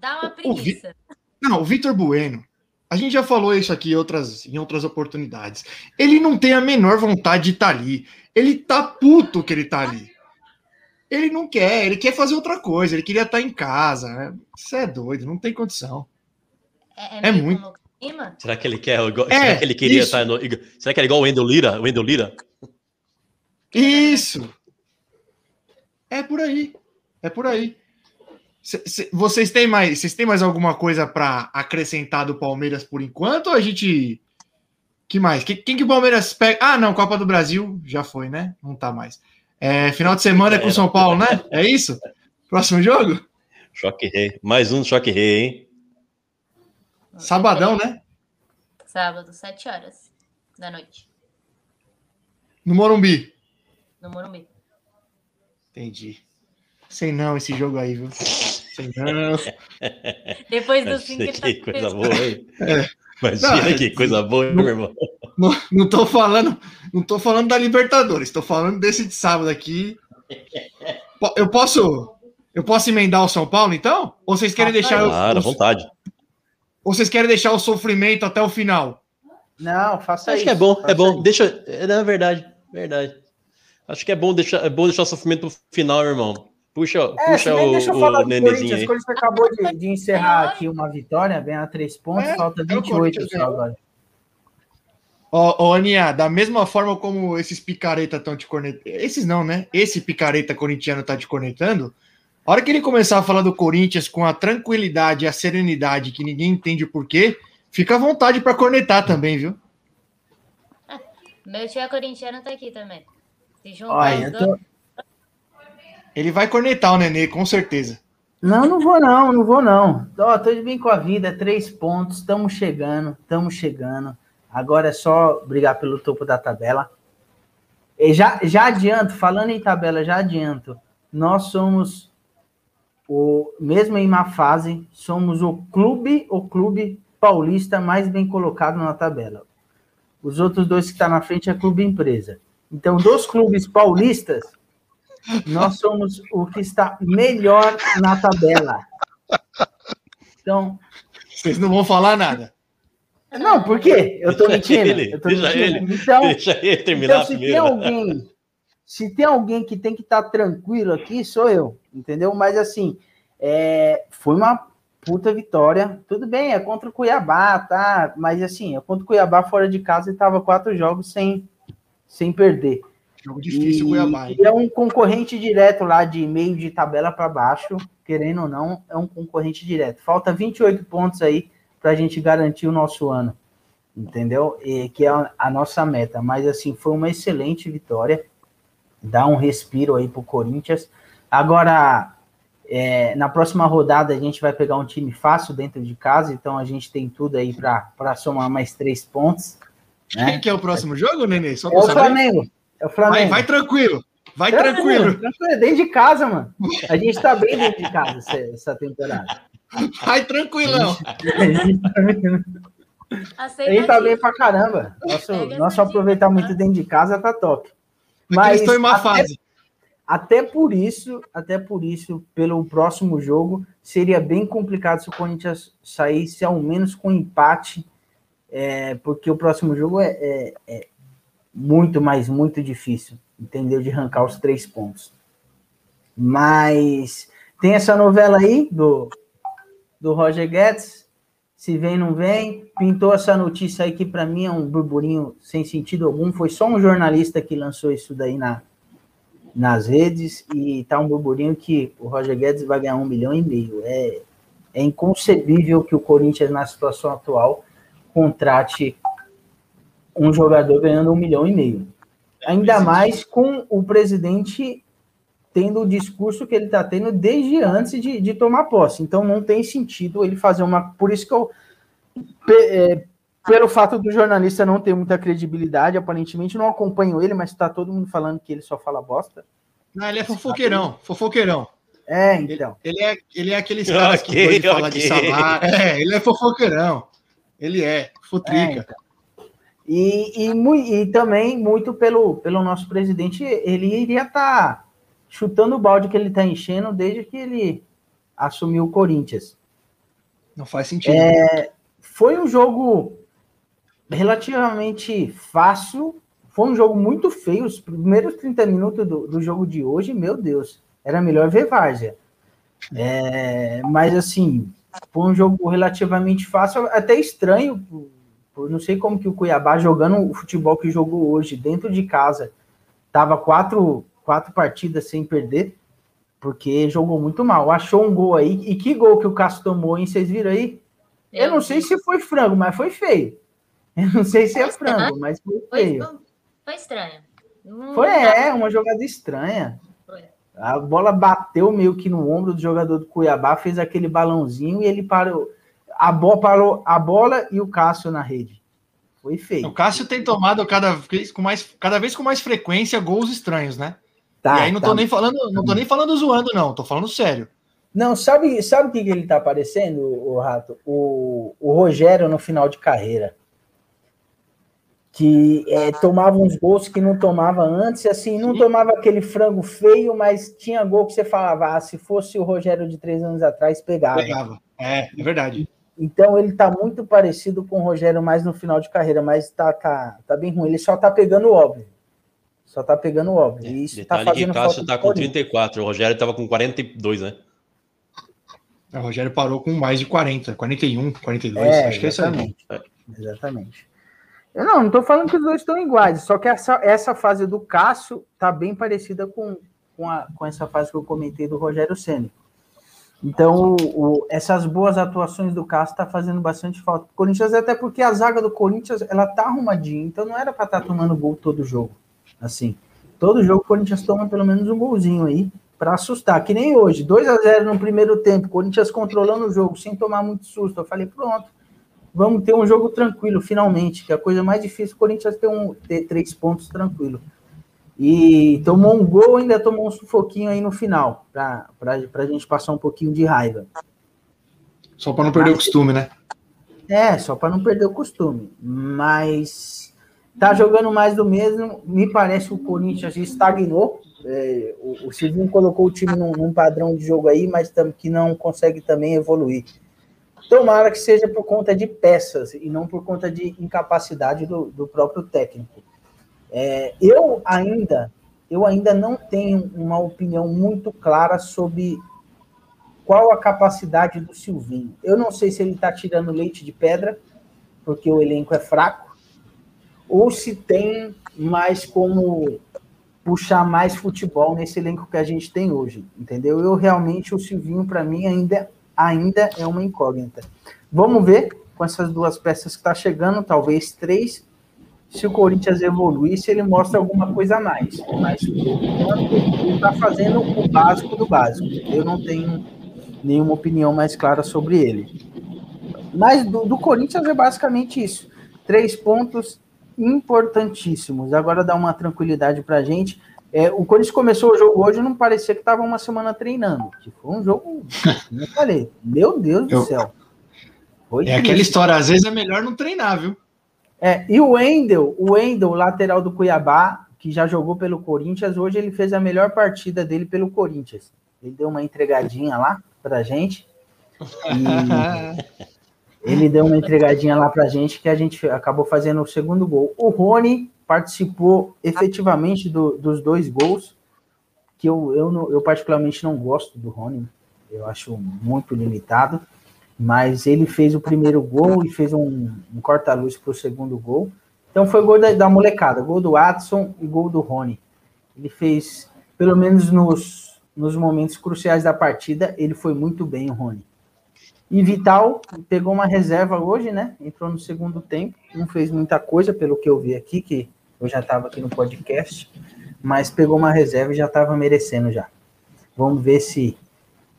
Dá uma preguiça.
O Não, o Vitor Bueno. A gente já falou isso aqui em outras, em outras oportunidades. Ele não tem a menor vontade de estar tá ali. Ele tá puto que ele tá ali. Ele não quer, ele quer fazer outra coisa, ele queria estar tá em casa. Né? Você é doido, não tem condição. É, é, é muito.
Será que ele quer? Igual, é, será que ele queria isso. estar no. Será que é igual o Wendel Lira? O Wendel Lira?
Isso! É por aí. É por aí. C vocês têm mais, vocês têm mais alguma coisa para acrescentar do Palmeiras por enquanto? Ou a gente que mais? Quem, quem, que o Palmeiras pega? Ah, não, Copa do Brasil já foi, né? Não tá mais. É, final de semana é com o São Paulo, né? É isso? Próximo jogo?
Choque rei. Mais um choque rei, hein?
Sabadão, né?
Sábado, 7 horas da noite,
No Morumbi.
no Morumbi.
Entendi. Sei não esse jogo aí, viu? Sei não.
Depois do fim que tá
coisa boa, hein?
É.
Imagina
Não,
que coisa boa, hein, meu irmão.
Não, não tô falando, não tô falando da Libertadores, tô falando desse de sábado aqui. Eu posso, eu posso emendar o São Paulo então? Ou vocês querem deixar o-
Claro, à
o,
vontade.
ou vocês querem deixar o sofrimento até o final?
Não, faça
Acho
isso.
que é bom, é bom.
isso.
Deixa. É na verdade, verdade. Acho que é bom deixar, é bom deixar o sofrimento pro final, meu irmão. Puxa,
É,
puxa o,
deixa eu falar
o
do
nenezinho.
O Corinthians acabou de, de encerrar aqui uma vitória, bem a três pontos,
É,
falta
é o
28
Corinthians
só
ganhou.
agora.
Ó, ó, Aninha, da mesma forma como esses picareta estão te cornetando. Esses não, né? Esse picareta corintiano tá te cornetando. A hora que ele começar a falar do Corinthians com a tranquilidade e a serenidade que ninguém entende o porquê, fica à vontade para cornetar também, viu?
Meu tio é corintiano, tá aqui também. Se juntar
Olha,
os
eu
dois,
tô...
Ele vai cornetar o Nenê, com certeza.
Não, não vou não, não vou não. Ó, tô de bem com a vida, três pontos, estamos chegando, estamos chegando. Agora é só brigar pelo topo da tabela. E já, já adianto, falando em tabela, já adianto. Nós somos o mesmo em má fase, somos o clube, o clube paulista mais bem colocado na tabela. Os outros dois que estão na frente é clube empresa. Então, dos clubes paulistas, nós somos o que está melhor na tabela. Então,
Vocês não vão falar nada.
não, por quê? Eu tô
Deixa
mentindo.
ele,
eu tô
deixa
mentindo. Então,
Deixa ele terminar
então, se tem
primeiro.
alguém, se tem alguém que tem que estar tranquilo aqui, sou eu, entendeu? Mas assim, é, foi uma puta vitória. Tudo bem, é contra o Cuiabá, tá? Mas assim, é contra o Cuiabá fora de casa e tava quatro jogos sem, sem perder.
Jogo difícil,
e,
hein?
e é um concorrente direto lá de meio de tabela para baixo, querendo ou não, é um concorrente direto. Falta 28 pontos aí para a gente garantir o nosso ano, entendeu? E, que é a, a nossa meta. Mas assim, foi uma excelente vitória. Dá um respiro aí pro Corinthians. Agora, é, na próxima rodada a gente vai pegar um time fácil dentro de casa, então a gente tem tudo aí para somar mais três pontos.
Quem
Né?
que é o próximo jogo, Nenê? Só
É o. Flamengo. É o Flamengo.
Vai, vai tranquilo. Vai tranquilo.
tranquilo. Dentro de casa, mano. A gente tá bem dentro de casa essa, essa temporada.
Vai tranquilão.
A gente tá bem- a
aceita
gente tá bem pra caramba. Nosso,
dica,
aproveitamento
tá?
dentro de casa tá top.
Mas estão em má
até-
fase.
Até por isso, até por isso, pelo próximo jogo, seria bem complicado se o Corinthians saísse ao menos com empate, é, porque o próximo jogo é, é- é muito, mas muito difícil, entendeu? De arrancar os três pontos. Mas tem essa novela aí do, do Roger Guedes, se vem, não vem. Pintou essa notícia aí que para mim é um burburinho sem sentido algum. Foi só um jornalista que lançou isso daí na, nas redes e tá um burburinho que o Roger Guedes vai ganhar um milhão e meio. É, é inconcebível que o Corinthians, na situação atual, contrate um jogador ganhando um milhão e meio. Ainda mais com o presidente tendo o discurso que ele está tendo desde antes de, de tomar posse. Então não tem sentido ele fazer uma. Por isso que eu. pe- é, pelo fato do jornalista não ter muita credibilidade, aparentemente não acompanho ele, mas está todo mundo falando que ele só fala bosta.
Não, ele é fofoqueirão, fofoqueirão.
É, então.
Ele é, ele é aqueles caras que
Ok,
gostam de falar de salário. É, ele é fofoqueirão. Ele é,
É,
futrica.
então. E, e, e também muito pelo, pelo nosso presidente, ele iria estar chutando o balde que ele está enchendo desde que ele assumiu o Corinthians.
Não faz sentido.
É, foi um jogo relativamente fácil, foi um jogo muito feio. Os primeiros 30 minutos do, do jogo de hoje, meu Deus, era melhor ver Várzea. É, mas assim, foi um jogo relativamente fácil, até estranho, por- por não sei como que o Cuiabá jogando o futebol que jogou hoje dentro de casa, tava quatro, quatro partidas sem perder, porque jogou muito mal. Achou um gol aí, e que gol que o Cássio tomou, hein? Vocês viram aí? Eu não sei se foi frango, mas foi feio. Eu não sei se é frango, mas foi feio.
foi estranho.
Foi, é, uma jogada estranha.
Foi.
A bola bateu meio que no ombro do jogador do Cuiabá, fez aquele balãozinho e ele parou. A bola parou a bola e o Cássio na rede. Foi feio.
O Cássio tem tomado cada vez com mais, cada vez com mais frequência gols estranhos, né?
Tá,
e aí não
tá.
tô nem falando, não tô nem falando zoando, não, tô falando sério.
Não, sabe, sabe o que, ele tá parecendo, o Rato? O, o Rogério no final de carreira. Que é, tomava uns gols que não tomava antes, assim, não
Sim.
tomava aquele frango feio, mas tinha gol que você falava, ah, se fosse o Rogério de três anos atrás, pegava.
Pegava. É, é verdade.
Então ele tá muito parecido com o Rogério mais no final de carreira, mas tá, tá, tá bem ruim. Ele só tá pegando o óbvio. Só tá pegando o óbvio. E isso tá
Detalhe que
fazendo
Cássio tá
pro
com
Corinthians.
34, o Rogério tava com 42, né?
O Rogério parou com mais de 40, 41, 42,
É,
acho que é isso aí.
exatamente. Exatamente. Eu não, não tô falando que os dois estão iguais, só que essa, essa fase do Cássio tá bem parecida com, com, a, com essa fase que eu comentei do Rogério Ceni. Então, o- o- essas boas atuações do Cássio tá fazendo bastante falta. pro Corinthians, até porque a zaga do Corinthians, ela tá arrumadinha, então não era para estar tomando gol todo jogo. Assim, todo jogo o Corinthians toma pelo menos um golzinho aí para assustar, que nem hoje, 2 a 0 no primeiro tempo, Corinthians controlando o jogo sem tomar muito susto. Eu falei, pronto, vamos ter um jogo tranquilo, finalmente, que é a coisa mais difícil, o Corinthians ter, um, ter três pontos tranquilo. E tomou um gol, ainda tomou um sufoquinho aí no final, para a gente passar um pouquinho de raiva.
Só para não perder o costume, né?
É, só para não perder o costume. Mas tá jogando mais do mesmo. Me parece que o Corinthians estagnou. É, o, o Silvinho colocou o time num, num padrão de jogo aí, mas tam, que não consegue também evoluir. Tomara que seja por conta de peças e não por conta de incapacidade do, do próprio técnico. É, eu ainda, eu ainda não tenho uma opinião muito clara sobre qual a capacidade do Silvinho. Eu não sei se ele está tirando leite de pedra, porque o elenco é fraco, ou se tem mais como puxar mais futebol nesse elenco que a gente tem hoje, entendeu? Eu realmente, o Silvinho, para mim, ainda, ainda é uma incógnita. Vamos ver com essas duas peças que está chegando, talvez três, se o Corinthians evoluir, se ele mostra alguma coisa a mais. Mas, ele está fazendo o básico do básico. Eu não tenho nenhuma opinião mais clara sobre ele. Mas do, do Corinthians é basicamente isso. Três pontos importantíssimos. Agora dá uma tranquilidade pra gente. É, o Corinthians começou o jogo hoje não parecia que estava uma semana treinando. Foi um jogo, eu falei, meu Deus do céu. Foi
É aquela
triste.
história, às vezes é melhor não treinar, viu?
É, e o Wendel, o Wendel, lateral do Cuiabá, que já jogou pelo Corinthians, hoje ele fez a melhor partida dele pelo Corinthians. Ele deu uma entregadinha lá pra gente. Ele deu uma entregadinha lá pra gente que a gente acabou fazendo o segundo gol. O Rony participou efetivamente do- dos dois gols, que eu, eu, eu particularmente não gosto do Rony. Eu acho muito limitado mas ele fez o primeiro gol e fez um, um corta-luz para o segundo gol. Então foi gol da, da molecada, gol do Watson e gol do Rony. Ele fez, pelo menos nos, nos momentos cruciais da partida, ele foi muito bem, o Rony. E Vital pegou uma reserva hoje, né? Entrou no segundo tempo, não fez muita coisa, pelo que eu vi aqui, que eu já estava aqui no podcast, mas pegou uma reserva e já estava merecendo já. Vamos ver se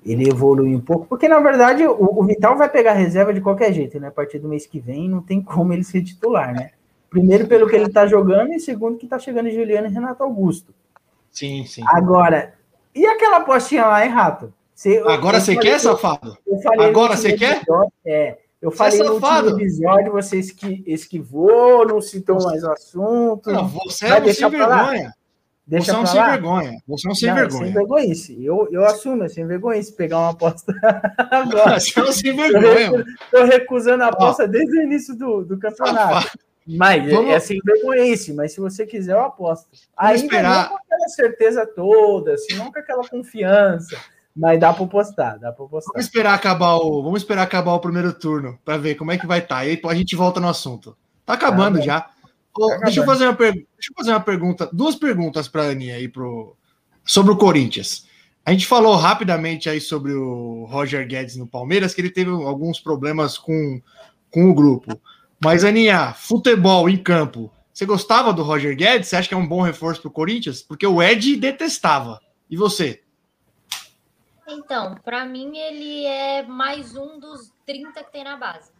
ele evolui um pouco, porque na verdade o, o Vital vai pegar reserva de qualquer jeito, né? A partir do mês que vem não tem como ele ser titular, né? Primeiro pelo que ele tá jogando e segundo que tá chegando Juliano e Renato Augusto.
Sim, sim.
Agora, e aquela postinha lá, hein, Rato? Você- eu-
Agora
eu
você
falei
quer,
que-
safado?
eu no
Agora você quer?
episódio- É, eu
Você
falei
é
no
safado.
episódio, você esqui- esquivou, não citou mais o assunto.
Não, você é um sem vergonha.
Deixa
você é um sem vergonha. Você é um sem
Não,
vergonha.
Sem vergonhice. Eu, eu assumo, é sem vergonhice pegar uma aposta agora.
Você é um sem vergonha.
Tô recusando a aposta desde o início do, do campeonato. Mas
Vamos-
é sem vergonhice, mas se você quiser, eu aposto. Ainda
esperar.
não com aquela certeza toda, assim, não com aquela confiança. Mas dá para postar, dá para postar.
Vamos esperar acabar o, vamos esperar acabar o primeiro turno para ver como é que vai estar. E aí a gente volta no assunto. Tá acabando
Tá
já. Deixa, eu fazer uma per- deixa eu fazer uma pergunta, duas perguntas para a Aninha aí pro sobre o Corinthians. A gente falou rapidamente aí sobre o Roger Guedes no Palmeiras, que ele teve alguns problemas com, com o grupo. Mas, Aninha, futebol em campo, você gostava do Roger Guedes? Você acha que é um bom reforço para o Corinthians? Porque o Ed detestava. E você?
Então, para mim, ele é mais um dos 30 que tem na base.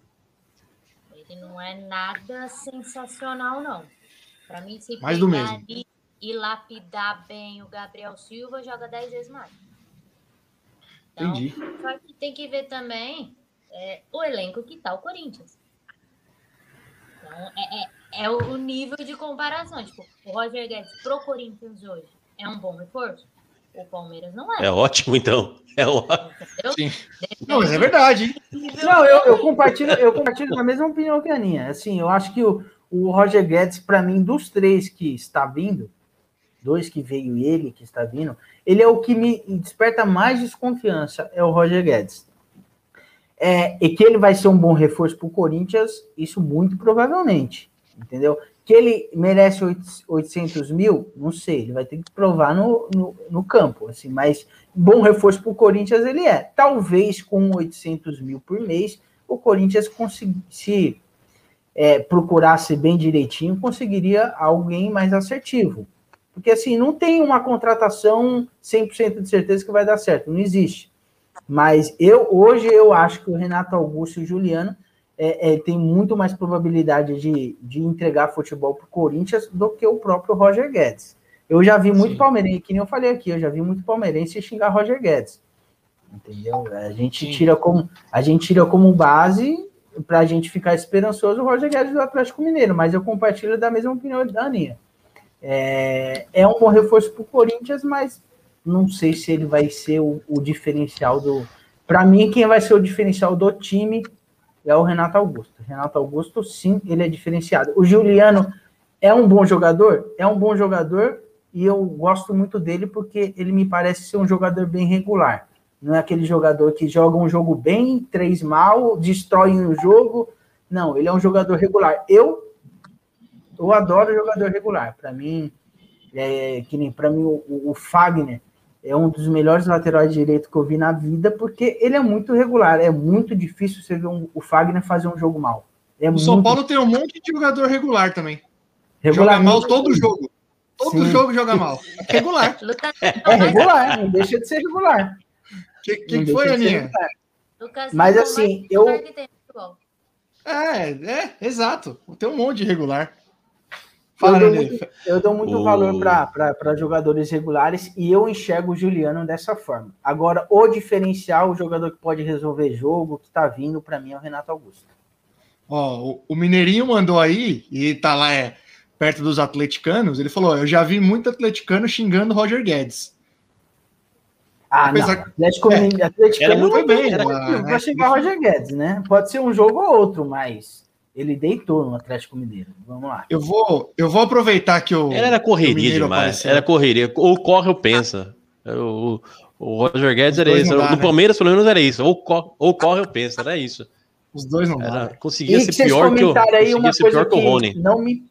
Ele não é nada sensacional, não. Para mim, se
Mais do mesmo.
ali e lapidar bem o Gabriel Silva, joga 10 vezes mais. Então,
Entendi.
só que tem que ver também é, o elenco que tá o Corinthians. Então, é, é, é o nível de comparação. Tipo, o Roger Guedes pro Corinthians hoje é um bom reforço? O Palmeiras não é.
É ótimo, então. É ótimo.
Não, mas é verdade. hein?
Não, eu, eu compartilho, eu compartilho da mesma opinião que a Aninha. Assim, eu acho que o, o Roger Guedes, para mim, dos três que está vindo, dois que veio ele, que está vindo, ele é o que me desperta mais desconfiança, é o Roger Guedes. É, e que ele vai ser um bom reforço para o Corinthians, isso muito provavelmente, entendeu? Que ele merece oit- 800 mil, não sei, ele vai ter que provar no, no, no campo, assim, mas bom reforço para o Corinthians ele é. Talvez com 800 mil por mês, o Corinthians se é, procurasse bem direitinho, conseguiria alguém mais assertivo. Porque assim, não tem uma contratação 100% de certeza que vai dar certo, não existe. Mas eu hoje eu acho que o Renato Augusto e o Juliano é, é, tem muito mais probabilidade de, de entregar futebol para o Corinthians do que o próprio Roger Guedes. Eu já vi muito
Sim.
palmeirense, que nem eu falei aqui, eu já vi muito palmeirense xingar Roger Guedes. Entendeu? A gente
Sim.
tira como a gente tira como base para a gente ficar esperançoso o Roger Guedes do Atlético Mineiro, mas eu compartilho da mesma opinião da Aninha. É, é um bom reforço para o Corinthians, mas não sei se ele vai ser o, o diferencial do. Para mim, quem vai ser o diferencial do time é o Renato Augusto. Renato Augusto, sim, ele é diferenciado. O Juliano é um bom jogador? É um bom jogador e eu gosto muito dele porque ele me parece ser um jogador bem regular. Não é aquele jogador que joga um jogo bem, três mal, destrói um jogo. Não, ele é um jogador regular. Eu eu adoro jogador regular. Para mim, é, que nem para mim o, o Fagner é um dos melhores laterais direito que eu vi na vida, porque ele é muito regular. É muito difícil você ver um- o Fagner fazer um jogo mal. É
O São Paulo tem um monte de jogador regular também.
regular,
joga mal todo jogo. Todo
Sim.
jogo joga mal. Regular.
Lucas,
É regular, não deixa de ser regular.
O que, que que foi, Aninha?
regular.
Lucas
Mas, assim, eu-
regular que tem no futebol.
É, é, exato. Tem um monte de regular.
Eu
Fala,
dou
Aninha.
muito, eu dou muito
O-
valor para jogadores regulares e eu enxergo o Juliano dessa forma. Agora, o diferencial, o jogador que pode resolver jogo, que tá vindo, para mim, é o Renato Augusto.
Ó, o, Mineirinho mandou aí, e tá lá é, perto dos atleticanos, ele falou, eu já vi muito atleticano xingando Roger Guedes.
Ah,
Apesar-
não. Atlético,
É,
Atlético
era
muito bem, lá,
motivo
né?
xingar Roger Guedes, né? Pode ser um jogo ou outro, mas ele deitou no Atlético Mineiro. Vamos lá.
Eu vou, eu vou aproveitar que o.
Era
que o
correria demais.
apareceu.
Era correria. Ou corre ou pensa. O, o Roger Guedes era isso.
dá,
Do
né?
Palmeiras, pelo menos, era isso. Ou, co- ou corre ou pensa. Era isso.
Os dois não.
Era, conseguia
E
ser pior que o,
aí uma
ser
coisa
pior que o
que
Rony.
não me,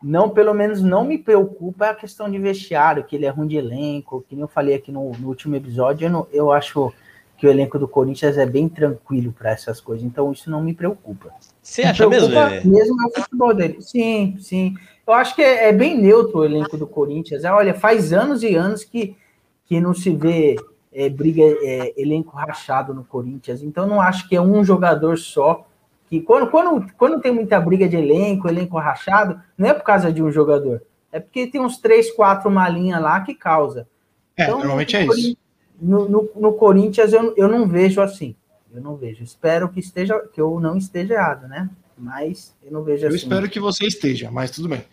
não, pelo menos não me preocupa é a questão de vestiário, que ele é ruim de elenco, que nem eu falei aqui no, no último episódio, eu, não- eu acho que o elenco do Corinthians é bem tranquilo para essas coisas, então isso não me preocupa.
Você acha mesmo,
preocupa
Lelê?
mesmo é o futebol dele. Sim, sim. Eu acho que é, é bem neutro o elenco do Corinthians. É, olha, faz anos e anos que, que não se vê é, briga, é, elenco rachado no Corinthians. Então, não acho que é um jogador só. Que quando, quando, quando tem muita briga de elenco, elenco rachado, não é por causa de um jogador. É porque tem uns três, quatro malinhas lá que causa.
É,
Então,
normalmente
no
é isso.
No, no, no Corinthians eu, eu não vejo assim. Eu não vejo. Espero que esteja, que eu não esteja errado, né? Mas eu não vejo
Eu
assim.
espero que você esteja, mas tudo bem.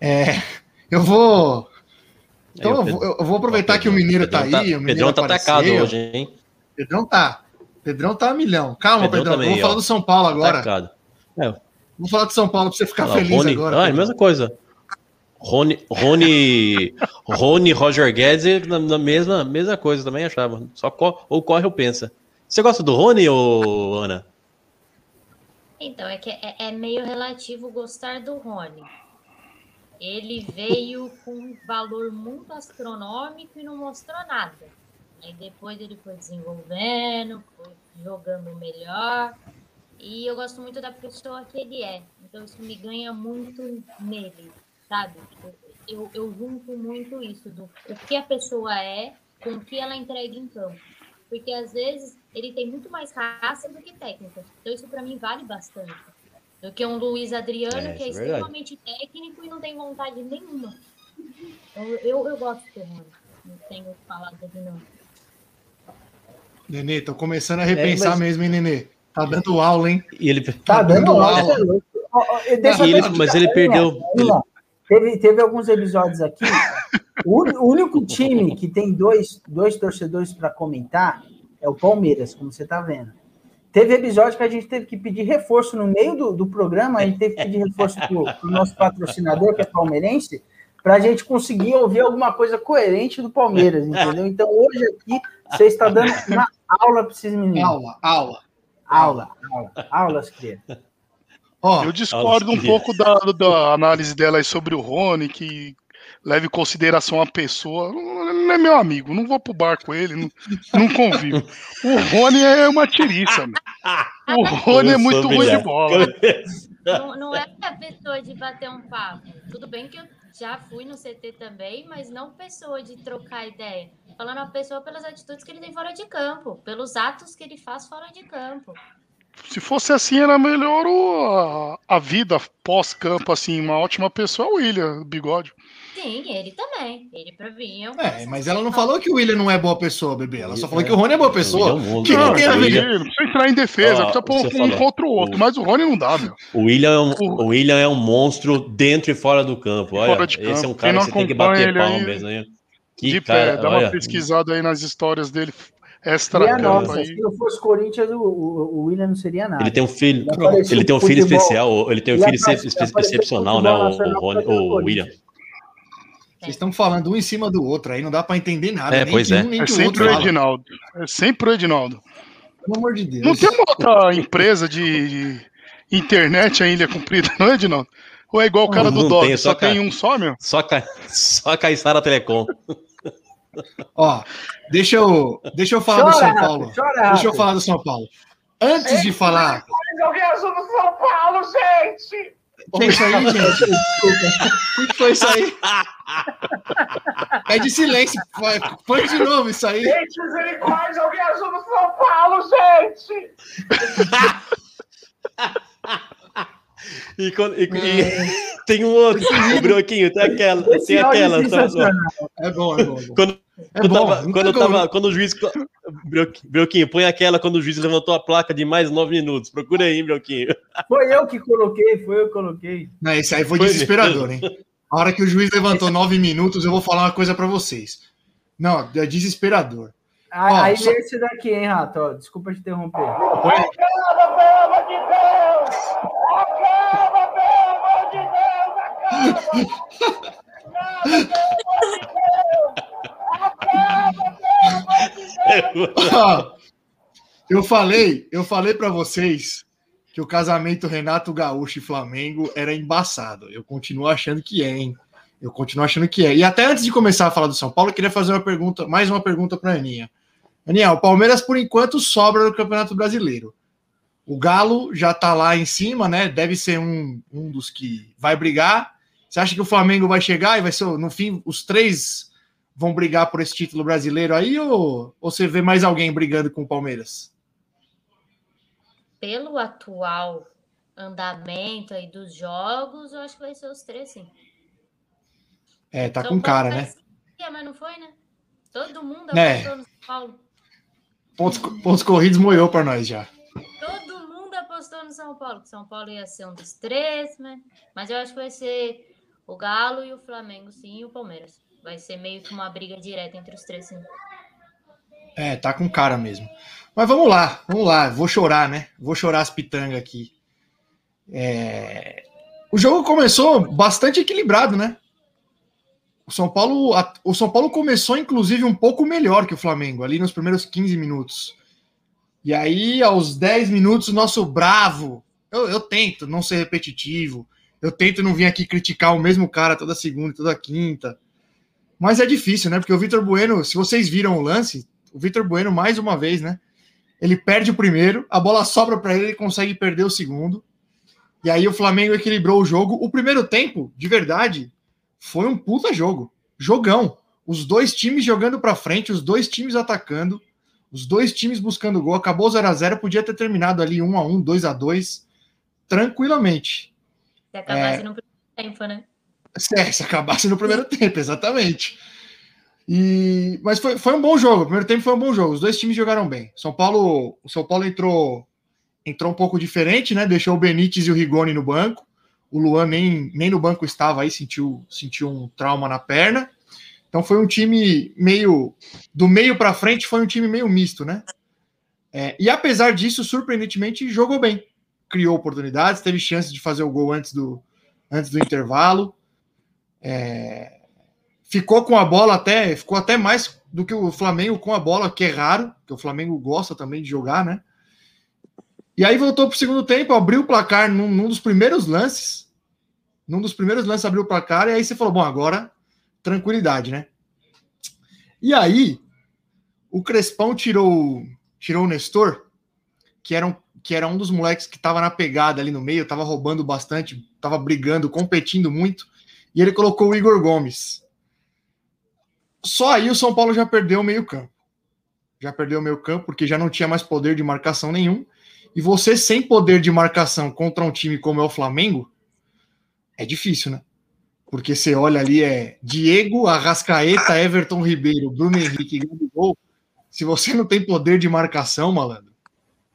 É, eu vou. Então eu vou, eu vou aproveitar que o Mineiro tá
Pedrão
aí. o
Pedrão tá
apareceu.
atacado hoje, hein?
Pedrão tá. Pedrão tá a milhão. Calma,
Pedrão
Pedrão.
também,
eu vou falar do São Paulo agora.
Atacado.
Vou falar do São Paulo pra você ficar
Olha
feliz
Rony,
agora.
Ah, é a mesma coisa. Rony, Rony, Rony Roger Guedes na, na mesma, mesma coisa também achava. Só co- ou corre ou pensa. Você gosta do Rony, ou Ana?
Então, é que é, é meio relativo gostar do Rony. Ele veio com um valor muito astronômico e não mostrou nada. Aí depois ele foi desenvolvendo, foi jogando melhor. E eu gosto muito da pessoa que ele é. Então isso me ganha muito nele, sabe? Eu, eu junto muito isso do o que a pessoa é com o que ela entrega em campo. Porque às vezes ele tem muito mais raça do que técnica. Então isso para mim vale bastante. Do que um Luiz Adriano,
É,
que é
é
extremamente técnico e não tem vontade nenhuma. Então, eu, eu gosto do. Não tenho falado dele não.
Nenê, tô começando a repensar
É, mas-
mesmo, hein, Nenê? Tá dando aula, hein?
E ele,
Tá dando
dando
aula.
aula.
é
E
eu
ele- mas ele perdeu-
lá. Teve, teve alguns episódios aqui. O, o único time que tem dois, dois torcedores para comentar é o Palmeiras, como você tá vendo. Teve episódio que a gente teve que pedir reforço no meio do, do programa, a gente teve que pedir reforço pro, pro nosso patrocinador, que é palmeirense, para a gente conseguir ouvir alguma coisa coerente do Palmeiras, entendeu? Então hoje aqui você está dando uma aula para esses meninos.
Aula, aula.
Aula, aula, aulas, criança.
Ó,
Eu discordo um pouco da, da análise dela aí sobre o Rony, que leva em consideração a pessoa. Não é meu amigo, não vou pro bar com ele, não, não convivo. O Rony é uma tiriça, meu. O Rony é muito ruim de bola.
Não, não é a pessoa de bater um papo. Tudo bem que eu já fui no CT também, mas não pessoa de trocar ideia. Falando a pessoa pelas atitudes que ele tem fora de campo, pelos atos que ele faz fora de campo.
Se fosse assim, era melhor o, a, a vida pós-campo, assim, uma ótima pessoa é o William, bigode.
Sim, ele também. Ele pra mim é um
é, mas ela não falou que o William não é boa pessoa, bebê. Ela só falou
É.
que o Rony é boa pessoa.
O é um
que
Não,
tem a
o
ver?
Não precisa entrar em defesa,
Ó,
precisa pôr
você
um
falou.
contra o outro,
O-
mas o Rony não dá, meu.
O William, é um,
O-
o William é um monstro dentro e fora do campo. Olha,
Fora de
esse é um
campo.
cara que você tem que bater
ele
palma
aí,
mesmo. hein? Que
de
cara,
pé, dá
olha,
uma pesquisada aí nas histórias dele,
E a
extra-campo
nossa,
aí.
se eu fosse Corinthians, o, o, o William não seria nada.
ele tem um filho,
Ele
ele tem um filho
futebol-
especial, ele tem um filho excepcional, né? O, o,
o
o William.
Vocês estão falando um em cima do outro aí, não dá pra entender nada.
É,
nem
pois é.
um, nem
É
o
sempre
outro
o
fala.
Edinaldo. É sempre o Edinaldo.
Pelo amor de Deus.
Não tem uma outra empresa de, internet a Ilha Comprida, não é, Edinaldo? Ou é igual o cara
Não
do Dog,
tem,
só
só
tem um só, meu?
Só, ca... só a Caissara Telecom.
Ó, deixa eu, deixa eu falar do São Paulo.
chora,
Deixa eu falar do São Paulo. Antes de falar.
Alguém azul no São Paulo, gente!
O que é isso aí, gente? O que foi isso aí? É de silêncio. Põe de novo isso aí.
Gente, misericórdia, no São Paulo, gente!
E, quando- e- e- tem um outro, o Brioquinho, tem aquela,
Esse
tem
áudio é
aquela. tá-
sensacional.
É bom, é bom. É bom.
Quando,
É
quando,
bom,
tava- quando
gol,
tava, quando o juiz. Brioquinho, põe aquela quando o juiz levantou a placa de mais nove minutos. Procura aí, Brioquinho.
Foi eu que coloquei, foi eu que coloquei.
Não, esse aí foi
Foi
desesperador, hein? A hora que o juiz levantou nove minutos, eu vou falar uma coisa pra vocês. Não, é desesperador.
Ah,
Ó,
aí
só-
vem esse daqui, hein, Rato? Desculpa te interromper.
Acaba, pelo amor de Deus! Acaba, pelo amor de Deus! Acaba! Acaba,
eu falei, eu falei para vocês que o casamento Renato Gaúcho e Flamengo era embaçado. Eu continuo achando que é, hein? Eu continuo achando que é. E até antes de começar a falar do São Paulo, eu queria fazer uma pergunta, mais uma pergunta para Aninha. Aninha, o Palmeiras por enquanto sobra no Campeonato Brasileiro. O Galo já tá lá em cima, né? Deve ser um, um dos que vai brigar. Você acha que o Flamengo vai chegar e vai ser, no fim, os três vão brigar por esse título brasileiro aí ou, ou você vê mais alguém brigando com o Palmeiras?
Pelo atual andamento aí dos jogos, eu acho que vai ser os três, sim.
É, tá
São
com cara,
Paulo
né?
parecia, mas não foi, né? Todo mundo
É.
no São Paulo.
Pontos, pontos corridos moiou para nós já.
Todo apostou no São Paulo, que São Paulo ia ser um dos três, né? Mas eu acho que vai ser o Galo e o Flamengo, sim, e o Palmeiras. Vai ser meio que uma briga direta entre os três, sim.
É, tá com cara mesmo. Mas vamos lá, vamos lá. Vou chorar, né? Vou chorar as pitangas aqui. É, O jogo começou bastante equilibrado, né? O São Paulo, o São Paulo começou inclusive um pouco melhor que o Flamengo ali nos primeiros 15 minutos. E aí, aos 10 minutos, o nosso bravo. Eu, eu tento não ser repetitivo. Eu tento não vir aqui criticar o mesmo cara toda segunda, toda quinta. Mas é difícil, né? Porque o Vitor Bueno, se vocês viram o lance, o Vitor Bueno, mais uma vez, né? Ele perde o primeiro, a bola sobra para ele, ele consegue perder o segundo. E aí o Flamengo equilibrou o jogo. O primeiro tempo, de verdade, foi um puta jogo. Jogão. os dois times jogando para frente, os dois times atacando, os dois times buscando gol. Acabou 0 a 0 podia ter terminado ali 1 a 1 2 a 2 tranquilamente.
Se acabasse
É.
no primeiro tempo, né?
É, se acabasse no primeiro tempo, exatamente. E, mas foi, foi um bom jogo. O primeiro tempo foi um bom jogo. Os dois times jogaram bem. São Paulo, o São Paulo entrou entrou um pouco diferente, né? Deixou o Benítez e o Rigoni no banco. O Luan nem, nem no banco estava aí, sentiu, sentiu um trauma na perna. Então foi um time meio do meio para frente, foi um time meio misto, né? É, e apesar disso, surpreendentemente, jogou bem. Criou oportunidades, teve chance de fazer o gol antes do, antes do intervalo. É, ficou com a bola até, ficou até mais do que o Flamengo com a bola, que é raro, que o Flamengo gosta também de jogar, né? E aí voltou para o segundo tempo, abriu o placar num, num dos primeiros lances. Num dos primeiros lances abriu o placar, e aí você falou: bom, agora tranquilidade, né? E aí, o Crespão tirou, tirou o Nestor, que era um, que era um dos moleques que estava na pegada ali no meio, estava roubando bastante, estava brigando, competindo muito, e ele colocou o Igor Gomes. Só aí o São Paulo já perdeu o meio-campo. Já perdeu o meio-campo, porque já não tinha mais poder de marcação nenhum. E você sem poder de marcação contra um time como é o Flamengo, é difícil, né? Porque você olha ali, é Diego, Arrascaeta, Everton Ribeiro, Bruno Henrique Gabigol. Se você não tem poder de marcação, malandro,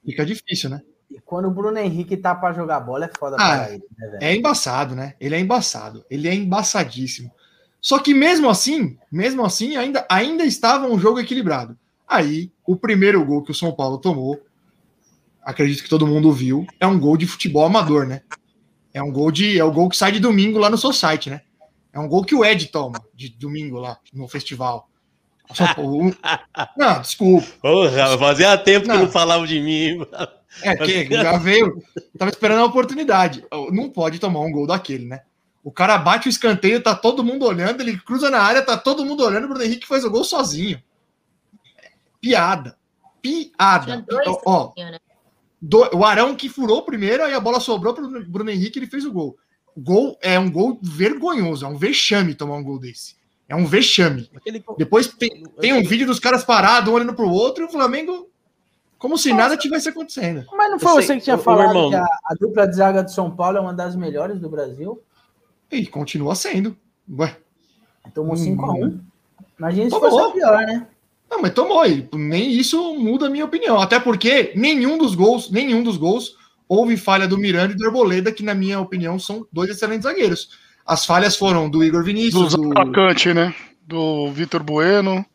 fica difícil, né?
E quando o Bruno Henrique tá pra jogar bola, é foda
Ah,
pra ele, né, velho?
É embaçado, né? Ele é embaçado. Ele é embaçadíssimo. Só que mesmo assim, mesmo assim, ainda, ainda estava um jogo equilibrado. Aí, o primeiro gol que o São Paulo tomou, acredito que todo mundo viu, é um gol de futebol amador, né? É um gol de. É o gol que sai de domingo lá no seu site, né? É um gol que o Ed toma de domingo lá no festival. O São Paulo- Não, desculpa.
Porra, fazia tempo que
Não.
não falavam de mim.
É, que já veio. Tava esperando a oportunidade. Não pode tomar um gol daquele, né? O cara bate o escanteio, tá todo mundo olhando, ele cruza na área, tá todo mundo olhando, o Bruno Henrique faz o gol sozinho. Piada.
Tinha
Piada.
dois
Então, ó,
né?
Do- o Arão que furou primeiro, aí a bola sobrou pro Bruno Henrique ele fez o gol. O gol é um gol vergonhoso, é um vexame tomar um gol desse. É um vexame.
Aquele-
Depois tem, tem um vídeo dos caras parados, um olhando pro outro, e o Flamengo, como se nada tivesse acontecendo.
Mas não foi
Eu
você
sei-
que tinha falado
irmão.
que a, a dupla de zaga de São Paulo é uma das melhores do Brasil?
E continua sendo. Ué,
Tomou
Hum.
5x1. Imagina se
Tomou.
fosse a pior, né?
Não, mas tomou. E nem isso muda a minha opinião. Até porque nenhum dos gols, nenhum dos gols, houve falha do Miranda e do Arboleda, que, na minha opinião, são dois excelentes zagueiros. As falhas foram do Igor Vinícius,
Dos
do,
atacantes, né? Do Vitor Bueno.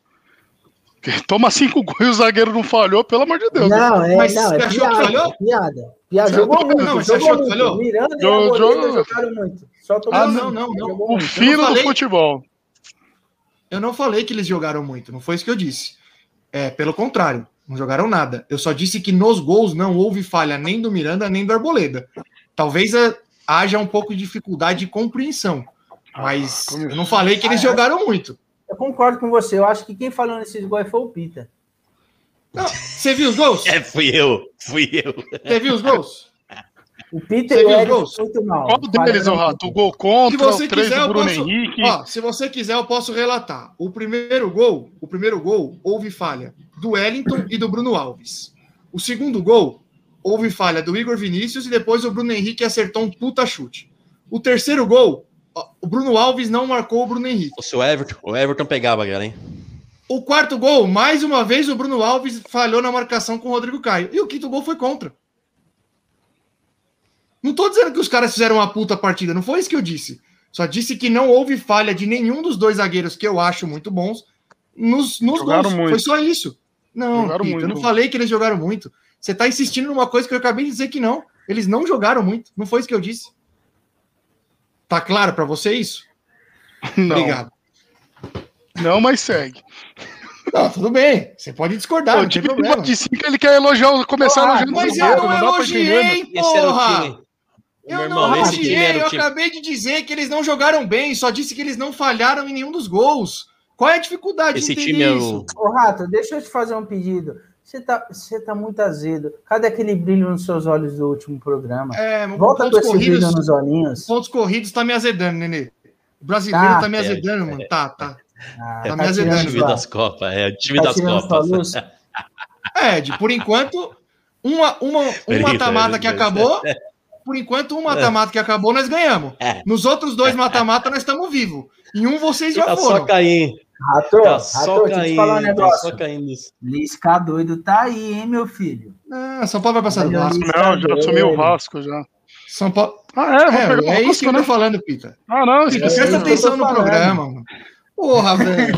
Que toma cinco gols e o zagueiro não falhou, pelo amor de Deus. né?
Não, é,
Mas
não,
você
é
achou que
piada,
falhou?
é piada. Piada jogou
não,
muito,
mas você
jogou
achou que
muito.
falhou?
Miranda e Arboleda
jo-
jogaram muito. Só tomou
Ah, não, não, não.
O fino do futebol.
Eu não falei que eles jogaram muito, não foi isso que eu disse. É, pelo contrário, não jogaram nada. Eu só disse que nos gols não houve falha nem do Miranda nem do Arboleda. Talvez ah, haja um pouco de dificuldade de compreensão, mas
como
eu não falei que eles jogaram muito.
Eu concordo com você. Eu acho que quem falou nesses gols foi o Pita.
Não, Você viu os gols?
É, fui eu, fui eu.
Você viu os gols?
O Peter
Você
o
viu os gols?
muito mal.
Qual deles, ô
Falharam
Rato? O gol contra,
Se você
o três
quiser,
do Bruno
posso-
Henrique.
Ó, se você quiser, eu posso relatar. O primeiro gol, o primeiro gol, houve falha do Wellington e do Bruno Alves. O segundo gol, houve falha do Igor Vinícius e depois o Bruno Henrique acertou um puta chute. O terceiro gol, o Bruno Alves não marcou o Bruno Henrique.
O seu Everton, o Everton pegava, galera, hein?
O quarto gol, mais uma vez, o Bruno Alves falhou na marcação com o Rodrigo Caio. E o quinto gol foi contra. Não tô dizendo que os caras fizeram uma puta partida, não foi isso que eu disse. Só disse que não houve falha de nenhum dos dois zagueiros que eu acho muito bons nos, nos
Jogaram
gols.
muito.
Foi só isso. Não, eu não falei que eles jogaram muito. Você tá insistindo numa coisa que eu acabei de dizer que não. Eles não jogaram muito. Não foi isso que eu disse. Tá claro pra você isso?
Não,
Obrigado.
não, mas segue.
Não, tudo bem. Você pode discordar, não tem
de cinco, ele quer elogiar, começar
Ah,
elogiando
Mas eu não
não né?
elogiei,
Esse era o
porra!
Time.
Eu
Meu
não
time o
eu
time.
acabei de dizer que eles não jogaram bem, só disse que eles não falharam em nenhum dos gols. Qual é a dificuldade
Esse
de
time
entender
é
isso?
o.
Ô, Rato, deixa eu te fazer um pedido. Você tá, você tá muito azedo. Cadê aquele brilho nos seus olhos do último programa?
É,
Volta com
pontos
esse brilho
corridos,
nos olhinhos.
pontos corridos tá me azedando, Nenê. O brasileiro
Tá.
tá, me
É,
azedando, mano. Tá, tá.
Ah,
Tá
É
me
o
azedando
time
já.
das Copas, é o time
tá
das Copas.
É, de por enquanto, uma, uma, um
Brincadeira,
mata-mata que acabou. Por enquanto, um mata-mata que acabou, nós ganhamos.
É.
Nos outros dois mata-mata, nós estamos vivos. Em um, vocês já
Tá
foram.
só caindo,
Rato,
tá só
deixa eu te falar um
caindo, tá só caindo.
Lisca doido tá aí, hein, meu filho?
Ah, São Paulo vai passar do Vasco.
Não, já assumiu o Vasco já.
São Paulo.
Ah, é? Vou
É,
pegar o
é isso que eu tô
né?
falando, Pita.
Ah, não,
presta atenção no
falando.
programa, mano. Porra, velho.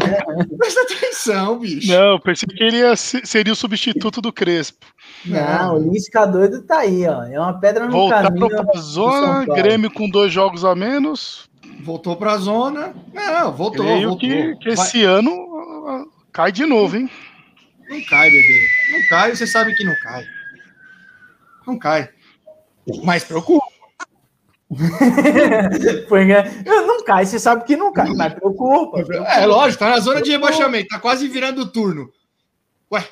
Presta atenção, bicho.
Não, pensei que ele ia se- seria o substituto do Crespo.
Não, o Lisca doido tá aí, ó. É uma pedra no
Voltar
caminho.
pra
do
zona. Grêmio com dois jogos a menos.
Voltou pra zona. Não, voltou,
Creio
voltou.
que, que
Vai-
esse ano ah, cai de novo, hein?
Não cai, bebê. Não cai, você sabe que não cai. Não cai. Mas preocupa.
Eu não cai, você sabe que não cai, mas preocupa.
É, lógico, tá na zona de rebaixamento, tá quase virando o turno. Ué,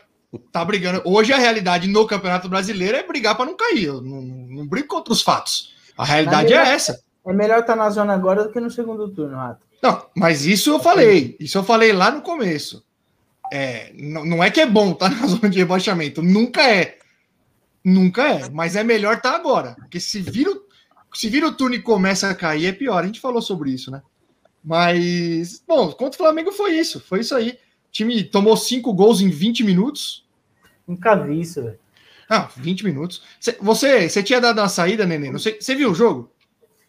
tá brigando. Hoje a realidade no Campeonato Brasileiro é brigar pra não cair. Eu não, não brigo contra os fatos. A realidade é
melhor-
essa.
É melhor estar na zona agora do que no segundo turno, Rato.
Não, mas isso eu falei. Isso eu falei lá no começo. É, não, não é que é bom estar na zona de rebaixamento. Nunca é. Nunca é. Mas é melhor estar agora. Porque se vira, o- se vira o turno e começa a cair, é pior. A gente falou sobre isso, né? Mas, bom, contra o Flamengo foi isso. Foi isso aí. O time tomou cinco gols em 20 minutos.
Nunca vi isso, velho.
Ah, 20 minutos. Cê- Você, você tinha dado uma saída, Nenê? Não sei, você viu o jogo?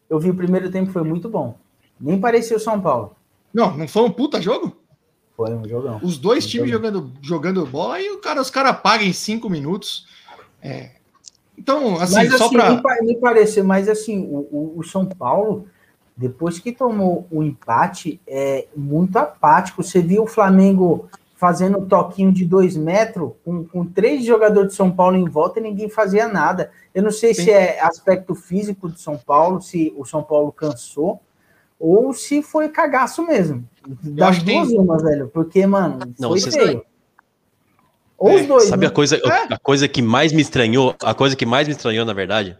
Eu vi o primeiro tempo, foi muito bom. Nem parecia o São Paulo.
Não, não foi um puta jogo?
Foi um jogão.
Os dois
Um
times jogando, jogando bola e o cara, os caras pagam em cinco minutos. É. Então, assim,
mas
só
assim,
para.
me, pa- me pareceu, mas assim, o, o- o São Paulo, depois que tomou o empate, é muito apático. Você viu o Flamengo fazendo um toquinho de dois metros, com, com três jogadores de São Paulo em volta e ninguém fazia nada. Eu não sei
Sim.
se é aspecto físico de São Paulo, se o São Paulo cansou, ou se foi cagaço mesmo. Das duas
tem-
uma, velho, porque, mano,
Não,
foi feio. Ou
É,
os dois.
Sabe
né?
a coisa,
É.
a coisa que mais me estranhou? A coisa que mais me estranhou, na verdade,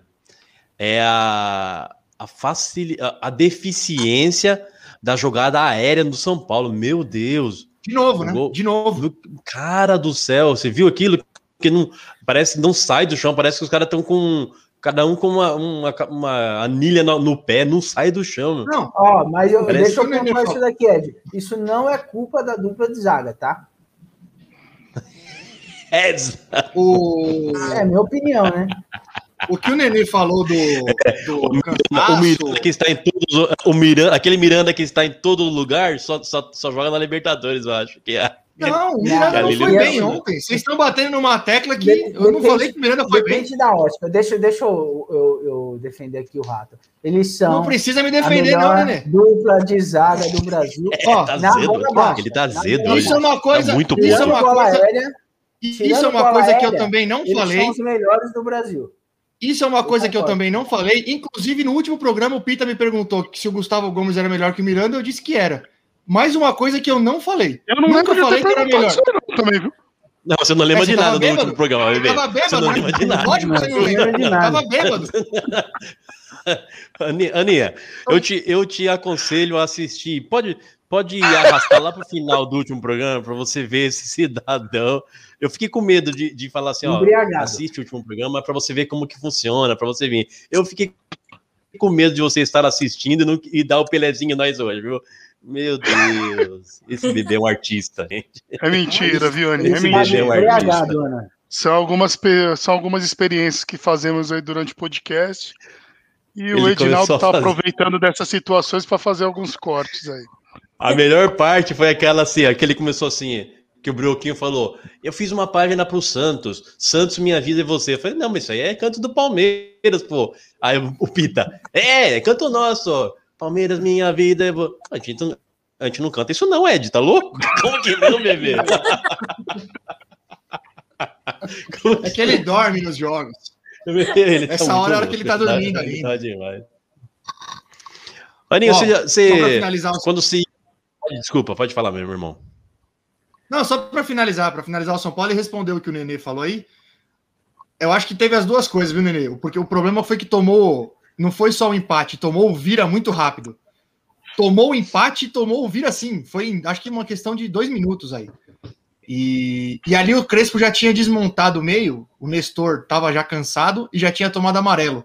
é a, a, facili, a, a deficiência da jogada aérea do São Paulo. Meu Deus.
De novo, né? De novo.
Cara do céu, você viu aquilo que não parece que não sai do chão, parece que os caras estão com cada um com uma, uma, uma anilha no, no pé, não sai do chão. meu.
Não,
Ó, mas eu,
Parece
deixa eu pontuar
falou.
isso daqui, Ed. Isso não é culpa da dupla de zaga, tá?
É,
o,
É minha opinião, né?
o que o Nenê falou do, do
o
cansaço.
Miranda que está em todos, o Miranda, aquele Miranda que está em todo lugar, só, só, só joga na Libertadores, eu acho que é.
Não, o Miranda não
Ali
foi bem ontem. Vocês estão batendo numa tecla que
De-
eu não falei que o Miranda foi bem.
Depende da ótica. Deixa, deixa eu, eu, eu defender aqui o Rato. Eles são
Não precisa me defender, não, Nenê.
dupla de zaga do Brasil.
Ó,
tá
na
zedo,
bola baixa.
ele tá zedo.
Isso é uma coisa.
Tá muito
isso é
Tirando
uma
bola
coisa.
aérea,
Isso
tirando
é uma coisa que eu
aérea,
também não
eles
falei.
são os melhores do Brasil.
Isso é uma coisa que eu
concordo.
também não falei. Inclusive, no último programa, o Pita me perguntou que se o Gustavo Gomes era melhor que o Miranda, eu disse que era. Mais uma coisa que eu não falei.
Eu não
Nunca
de
falei que era melhor.
isso não, também, viu?
Não, você não lembra de
você
nada
tava
do
bêbado?
último programa,
Eu
bebê.
tava
Você
bêbado,
não
né?
lembra de nada.
Lógico que você não
Não lembro
lembra.
de
Eu
nada.
tava bêbado.
Ani- Aninha, eu te, eu te aconselho a assistir. Pode, pode arrastar lá pro final do último programa para você ver esse cidadão. Eu fiquei com medo de, de falar assim, ó,
Embriagado.
assiste o último programa para você ver como que funciona, para você vir. Eu fiquei com medo de você estar assistindo e, não- e dar o Pelezinho nós hoje, viu? Meu Deus, esse bebê é um artista, gente.
É mentira, viu, Ani? É
Esse
mentira.
bebê é um artista.
Ana.
São algumas, são algumas experiências que fazemos aí durante o podcast. E o
Ele
Edinaldo
começou a
tá
fazer.
aproveitando dessas situações para fazer alguns cortes aí.
A melhor parte foi aquela assim, aquele começou assim, que o Brioquinho falou: Eu fiz uma página pro Santos, Santos, minha vida e você. Eu falei, não, mas isso aí é canto do Palmeiras, pô. Aí o Pita, é, é canto nosso, Palmeiras, minha vida. e vo-" A gente, não- a gente não canta isso, não, Ed, tá louco? Como que não, bebê? Como
É que ele dorme nos jogos.
Ele tá
Essa hora é a hora que ele tá dormindo
tá-
ali.
Tá demais. Aninha,
Ó,
você, você quando se. Desculpa, pode falar, meu irmão.
Não, só para finalizar, para finalizar o São Paulo e responder o que o Nenê falou aí. Eu acho que teve as duas coisas, viu, Nenê? Porque o problema foi que tomou, não foi só o empate, tomou o vira muito rápido. tomou o empate e tomou o vira assim. Foi, acho que uma questão de dois minutos aí. E, e ali o Crespo já tinha desmontado o meio, o Nestor estava já cansado e já tinha tomado amarelo.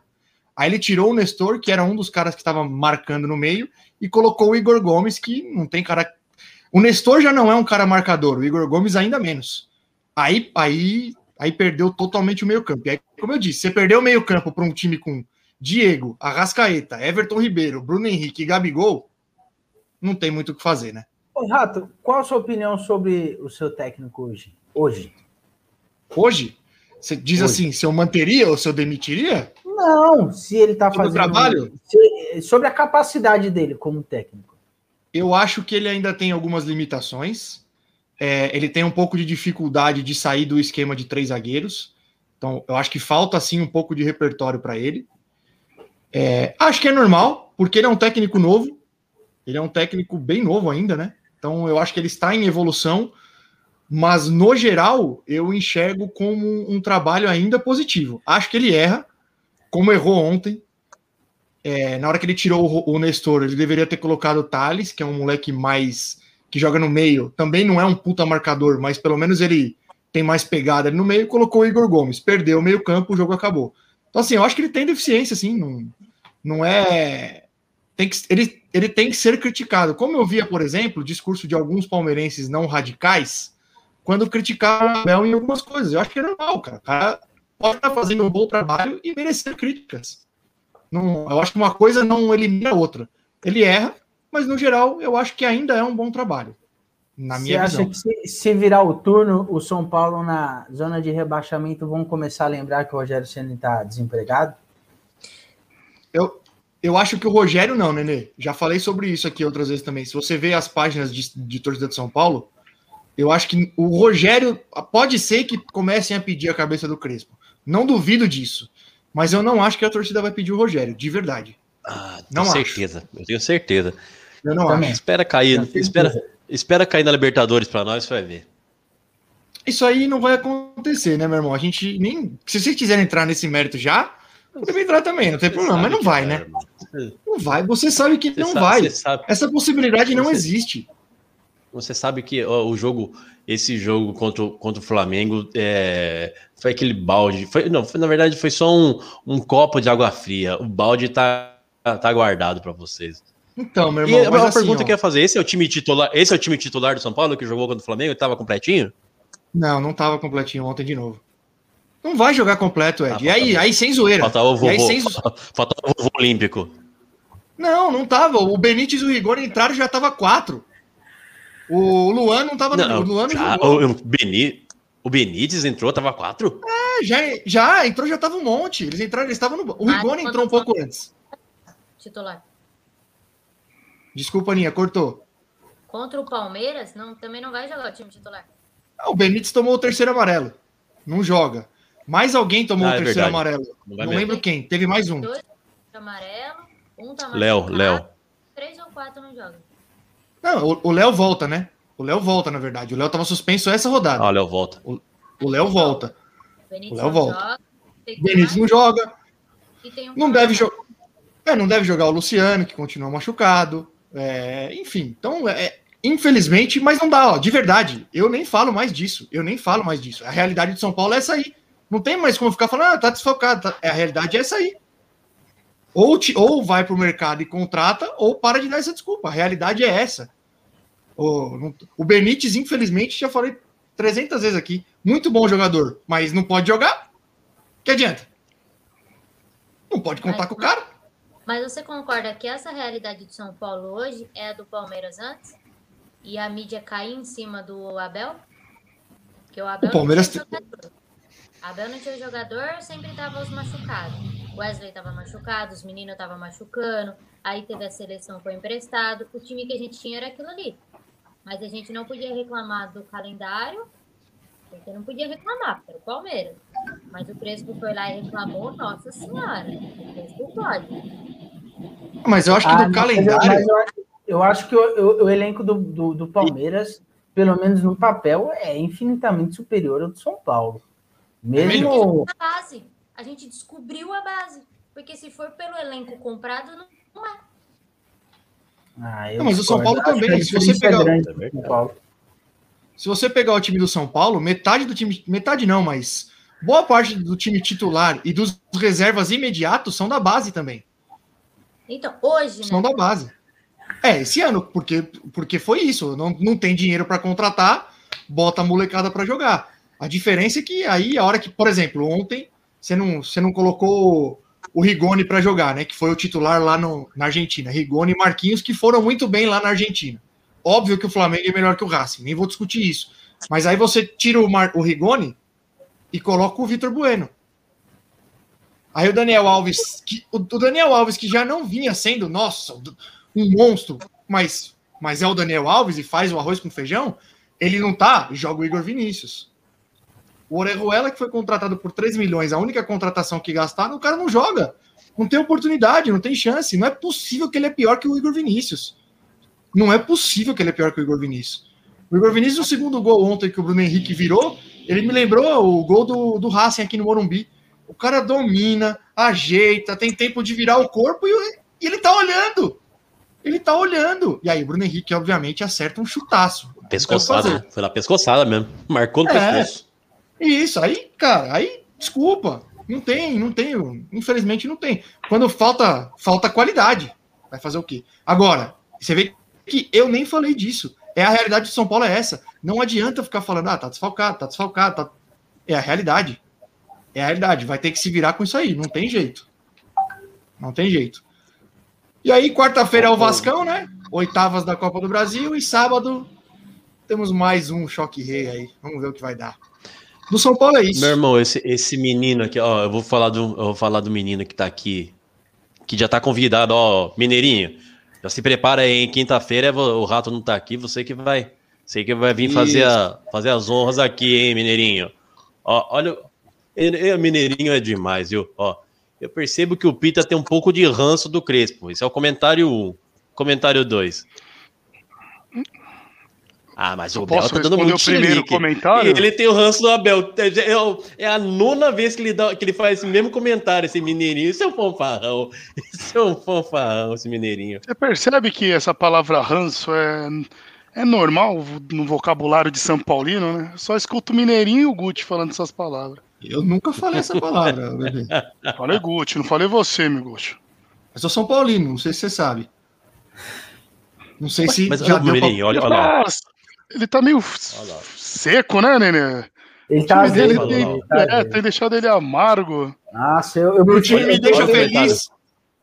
Aí ele tirou o Nestor, que era um dos caras que estava marcando no meio, e colocou o Igor Gomes, que não tem cara. O Nestor já não é um cara marcador, o Igor Gomes ainda menos. Aí, aí, aí perdeu totalmente o meio-campo. E aí, como eu disse, você perdeu o meio-campo para um time com Diego, Arrascaeta, Everton Ribeiro, Bruno Henrique e Gabigol, não tem muito o que fazer, né?
Ô, Rato, qual a sua opinião sobre o seu técnico hoje? Hoje?
Hoje, você diz
Hoje.
assim, se eu manteria ou se eu demitiria?
Não, se ele tá
o
fazendo.
trabalho?
se- sobre a capacidade dele como técnico.
Eu acho que ele ainda tem algumas limitações. É, ele tem um pouco de dificuldade de sair do esquema de três zagueiros. Então, eu acho que falta sim um pouco de repertório para ele. É, acho que é normal, porque ele é um técnico novo. Ele é um técnico bem novo ainda, né? Então, eu acho que ele está em evolução. Mas, no geral, eu enxergo como um trabalho ainda positivo. Acho que ele erra, como errou ontem. É, na hora que ele tirou o, o Nestor, ele deveria ter colocado o Thales, que é um moleque mais. que joga no meio. Também não é um puta marcador, mas pelo menos ele tem mais pegada no meio. Colocou o Igor Gomes. Perdeu o meio-campo, o jogo acabou. Então, assim, eu acho que ele tem deficiência, assim. Não, não é. Tem que, ele, ele tem que ser criticado. Como eu via, por exemplo, o discurso de alguns palmeirenses não radicais, quando criticaram o Abel em algumas coisas. Eu acho que é normal, cara. O cara pode estar fazendo um bom trabalho e merecer críticas. Não, eu acho que uma coisa não elimina a outra. Ele erra, mas no geral eu acho que ainda é um bom trabalho. Na
Você
minha
acha
visão.
que se, se virar o turno, o São Paulo na zona de rebaixamento vão começar a lembrar que o Rogério Senna está desempregado?
Eu, eu acho que o Rogério não, Nenê. Já falei sobre isso aqui outras vezes também. Se você vê as páginas de, de torcida de São Paulo, eu acho que o Rogério pode ser que comecem a pedir a cabeça do Crespo. Não duvido disso. Mas eu não acho que a torcida vai pedir o Rogério, de verdade.
Ah,
Não
tenho
acho.
certeza. Eu tenho certeza.
Eu não
Também.
acho.
Espera cair,
certeza.
espera, espera cair na Libertadores pra nós, você vai ver.
Isso aí não vai acontecer, né, meu irmão? A gente nem. Se vocês quiserem entrar nesse mérito já, podem entrar também, não tem
Você
problema, mas não vai,
vai,
né?
irmão.
Não vai. Você sabe que
Você
não
sabe-
vai. Essa possibilidade não
Você-
existe.
Você sabe que ó, o jogo, esse jogo contra, o- contra o Flamengo, é, foi aquele balde. Foi, não, foi- na verdade, foi só um, um copo de água fria. O balde tá, tá guardado pra vocês.
Então, meu
E
irmão,
a
mas
uma
assim,
pergunta
ó,
que eu ia fazer: esse é o time titular? Esse é o time titular do São Paulo que jogou contra o Flamengo? Tava completinho?
Não, não tava completinho ontem de novo. Não vai jogar completo, Ed.
Ah,
e aí, aí sem zoeira.
Faltava o
E aí
vovô,
sem
faltava o vovô olímpico.
Não, não tava. O Benítez e o Rigor entraram e já tava quatro. O Luan não tava.
Não,
o Luan não
já,
jogou.
o, Beni- o Benítez entrou, tava quatro?
É, já, já entrou, já tava um monte. Eles entraram, eles estavam no. O
Ah,
Rigor entrou um pouco antes.
Titular.
Desculpa, Aninha, cortou.
Contra o Palmeiras, não, também não vai jogar o time titular.
Ah, o Benítez tomou o terceiro amarelo. Não joga. Mais alguém tomou
Ah,
o
é
terceiro
verdade.
amarelo.
Não
Não, lembro quem. Teve mais um.
Dois amarelo, um tá
Léo, Léo.
Três ou quatro não jogam.
Não, o- o Léo volta, né? O Léo volta, na verdade. O Léo tava suspenso essa rodada.
Ah, o Léo volta.
O Léo volta.
O
O Léo
não
volta. O Benítez não joga.
um
Não deve jogar. É, não deve jogar o Luciano, que continua machucado. É, enfim, então, é, infelizmente, mas não dá, ó, de verdade. Eu nem falo mais disso. Eu nem falo mais disso. A realidade de São Paulo é essa aí. Não tem mais como ficar falando, ah, tá desfocado. Tá. É, a realidade é essa aí. Ou, te- ou vai pro mercado e contrata, ou para de dar essa desculpa. A realidade é essa. O, o Benítez, infelizmente, já falei 300 vezes aqui. Muito bom jogador, mas não pode jogar. Que adianta? Não pode contar
Mas-
com o cara.
Mas você concorda que essa realidade de São Paulo hoje é a do Palmeiras antes? E a mídia cair em cima do Abel? Porque o Abel
O Palmeiras
não tinha jogador. Abel não tinha jogador, sempre tava os machucados. Wesley tava machucado, os meninos estavam machucando. Aí teve a seleção, foi emprestado. O time que a gente tinha era aquilo ali. Mas a gente não podia reclamar do calendário, porque não podia reclamar, porque era o Palmeiras. Mas o Crespo foi lá e reclamou, nossa senhora. O Crespo pode.
Mas eu acho que
Ah,
do calendário.
mas eu, acho- eu acho que o, o- o elenco do, do, do Palmeiras, pelo menos no papel, é infinitamente superior ao do São Paulo. Mesmo.
a base. A gente descobriu a base. Porque se for pelo elenco comprado, não, não é.
Ah,
Não, mas o São. Paulo também, se você
é
pegar-
grande
É.
São Paulo.
Se você pegar o time do São Paulo, metade do time. Metade não, mas boa parte do time titular e dos reservas imediatos são da base também.
Então, hoje,
São
né?
da base. É, esse ano, porque, porque foi isso. Não, não tem dinheiro para contratar, bota a molecada para jogar. A diferença é que aí, a hora que, por exemplo, ontem você não, você não colocou o Rigoni para jogar, né? Que foi o titular lá no, na Argentina. Rigoni e Marquinhos, que foram muito bem lá na Argentina. Óbvio que o Flamengo é melhor que o Racing, nem vou discutir isso. Mas aí você tira o, Mar, o Rigoni e coloca o Vitor Bueno. Aí o Daniel Alves, que, o, o Daniel Alves, que já não vinha sendo, nossa, um monstro, mas, mas é o Daniel Alves e faz o arroz com feijão, ele não tá, joga o Igor Vinícius. O Orejuela, que foi contratado por 3 milhões, a única contratação que gastaram, o cara não joga. Não tem oportunidade, não tem chance. Não é possível que ele é pior que o Igor Vinícius. Não é possível que ele é pior que o Igor Vinícius. O Igor Vinícius, no segundo gol ontem que o Bruno Henrique virou, ele me lembrou o gol do, do Racing aqui no Morumbi. O cara domina, ajeita, tem tempo de virar o corpo e, e ele tá olhando. Ele tá olhando. E aí, o Bruno Henrique, obviamente, acerta um chutaço.
Pescoçada, né? Foi na pescoçada mesmo. Marcou no
É.
pescoço.
Isso, aí, cara, aí, desculpa. Não tem, não tem. Infelizmente não tem. Quando falta, falta qualidade. Vai fazer o quê? Agora, você vê que eu nem falei disso. É a realidade de São Paulo é essa. Não adianta ficar falando, ah, tá desfalcado, tá desfalcado. Tá... É a realidade. É a realidade. Vai ter que se virar com isso aí. Não tem jeito. Não tem jeito. E aí, quarta-feira é o Vascão, né? Oitavas da Copa do Brasil. E sábado temos mais um choque rei aí. Vamos ver o que vai dar. Do São Paulo é isso.
Meu irmão, esse, esse menino aqui, ó, eu vou falar do, eu vou falar do menino que tá aqui, que já tá convidado, ó, Mineirinho. Já se prepara aí, hein? Quinta-feira vo- o rato não tá aqui, você que vai, você que vai vir fazer, a, fazer as honras aqui, hein, Mineirinho. Ó, olha, ele, ele- Mineirinho é demais, viu? Ó, eu percebo que o Pita tem um pouco de ranço do Crespo. Esse é o comentário 1. Comentário 2. Ah, mas o Abel tá dando muito
primeiro
chilique.
comentário?
Ele tem o ranço do Abel. É, é o- é a nona vez que ele, dá, que ele faz esse mesmo comentário, esse mineirinho. Isso é um fanfarrão. Isso é um fanfarrão, esse mineirinho.
Você percebe que essa palavra ranço é, é normal no vocabulário de São Paulino, né? Só escuto o Mineirinho e o Guti falando essas palavras.
Eu nunca falei essa palavra, bebê.
Falei Guti, não falei você, meu Guti.
Eu sou São Paulino, não sei se você sabe. Não sei se
Mas
já deu pra...
mineirinho, olha, olha lá.
Nossa, ele tá meio seco, né, Nenê?
Ele tá azedo,
tem,
ele tá
é, tem deixado ele amargo.
Nossa, eu, eu
O time me
eu-
deixa
eu-
feliz.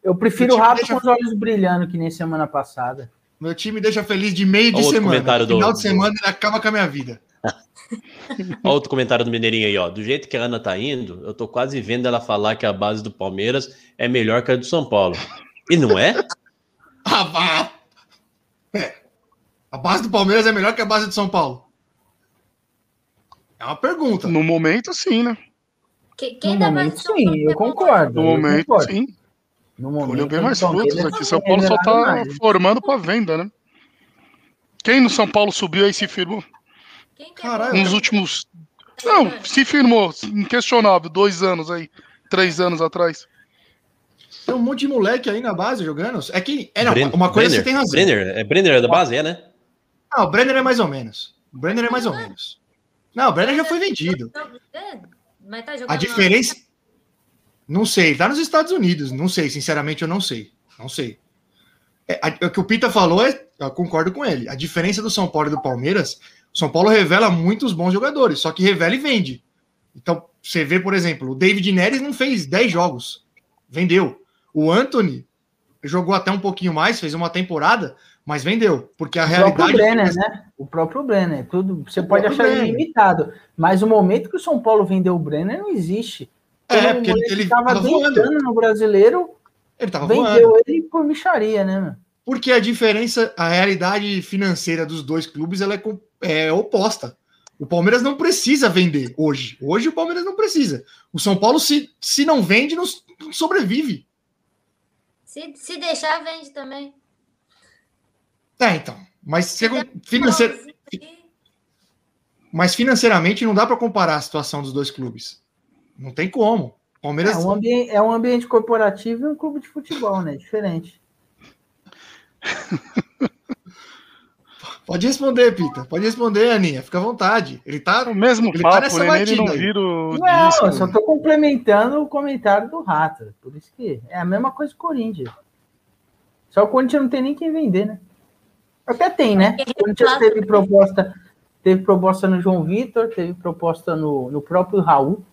Eu prefiro
O deixa-
com os olhos brilhando, que nem semana passada.
Meu time deixa feliz de meio de semana.
do-
Final de semana ele acaba com a minha vida.
Olha outro comentário do Mineirinho aí, ó. Do jeito que a Ana tá indo, eu tô quase vendo ela falar que a base do Palmeiras é melhor que a do São Paulo. E não é?
Ah, vá. A base do Palmeiras é melhor que a base do São Paulo? É uma pergunta.
No momento, sim, né?
Que- Quem
No
dá
momento,
mais
sim, eu concordo.
No
eu
momento,
concordo.
sim.
No momento,
Olhou bem mais frutos aqui. São Paulo só tá
mais.
formando pra venda, né? Quem no São Paulo subiu aí se firmou?
É
Caralho.
Nos últimos. Não, se firmou, inquestionável, dois anos aí, três anos atrás.
Tem um monte de moleque aí na base jogando. É que. É, não,
Bren-
uma coisa
Brenner,
você tem razão.
Brenner, é Brenner da base, é, né?
Ah, o Brenner é mais ou menos. O Brenner é mais ou menos. Não, o Brenner já foi vendido.
É, Mas tá jogando
A diferença. Não sei, tá nos Estados Unidos. Não sei, sinceramente, eu não sei. Não sei. É, a- o que o Pita falou, é, eu concordo com ele. A diferença do São Paulo e do Palmeiras, o São Paulo revela muitos bons jogadores, só que revela e vende. Então, você vê, por exemplo, o David Neres não fez 10 jogos. Vendeu. O Anthony jogou até um pouquinho mais, fez uma temporada, mas vendeu. Porque a
O próprio
realidade.
Brenner, né? O próprio Brenner. Tudo, você
O
pode
próprio
achar ele
Brenner.
limitado. Mas o momento que o São Paulo vendeu o Brenner não existe.
É, porque ele, ele
estava
tava voando.
deitando no brasileiro,
Ele tava voando.
vendeu ele por micharia, né? meu?
Porque a diferença, a realidade financeira dos dois clubes ela é, é oposta. O Palmeiras não precisa vender hoje. Hoje o Palmeiras não precisa. O São Paulo, se, se não vende, não, não sobrevive.
Se, se deixar, vende também.
É, então. Mas, financeir- mas financeiramente não dá para comparar a situação dos dois clubes. Não tem como. Palmeiras.
É um, ambiente, é um ambiente corporativo e um clube de futebol, né? Diferente.
Pode responder, Pita. Pode responder, Aninha. Fica à vontade. Ele tá.
O mesmo
Ele tá
papo,
nessa
né? Ele não vira o
Não,
disco.
eu só tô complementando o comentário do Rato. Por isso que é a mesma coisa que o Corinthians. Só o Corinthians não tem nem quem vender, né? Até tem, né? O Corinthians teve proposta, teve proposta no João Vitor, teve proposta no, no próprio Raul,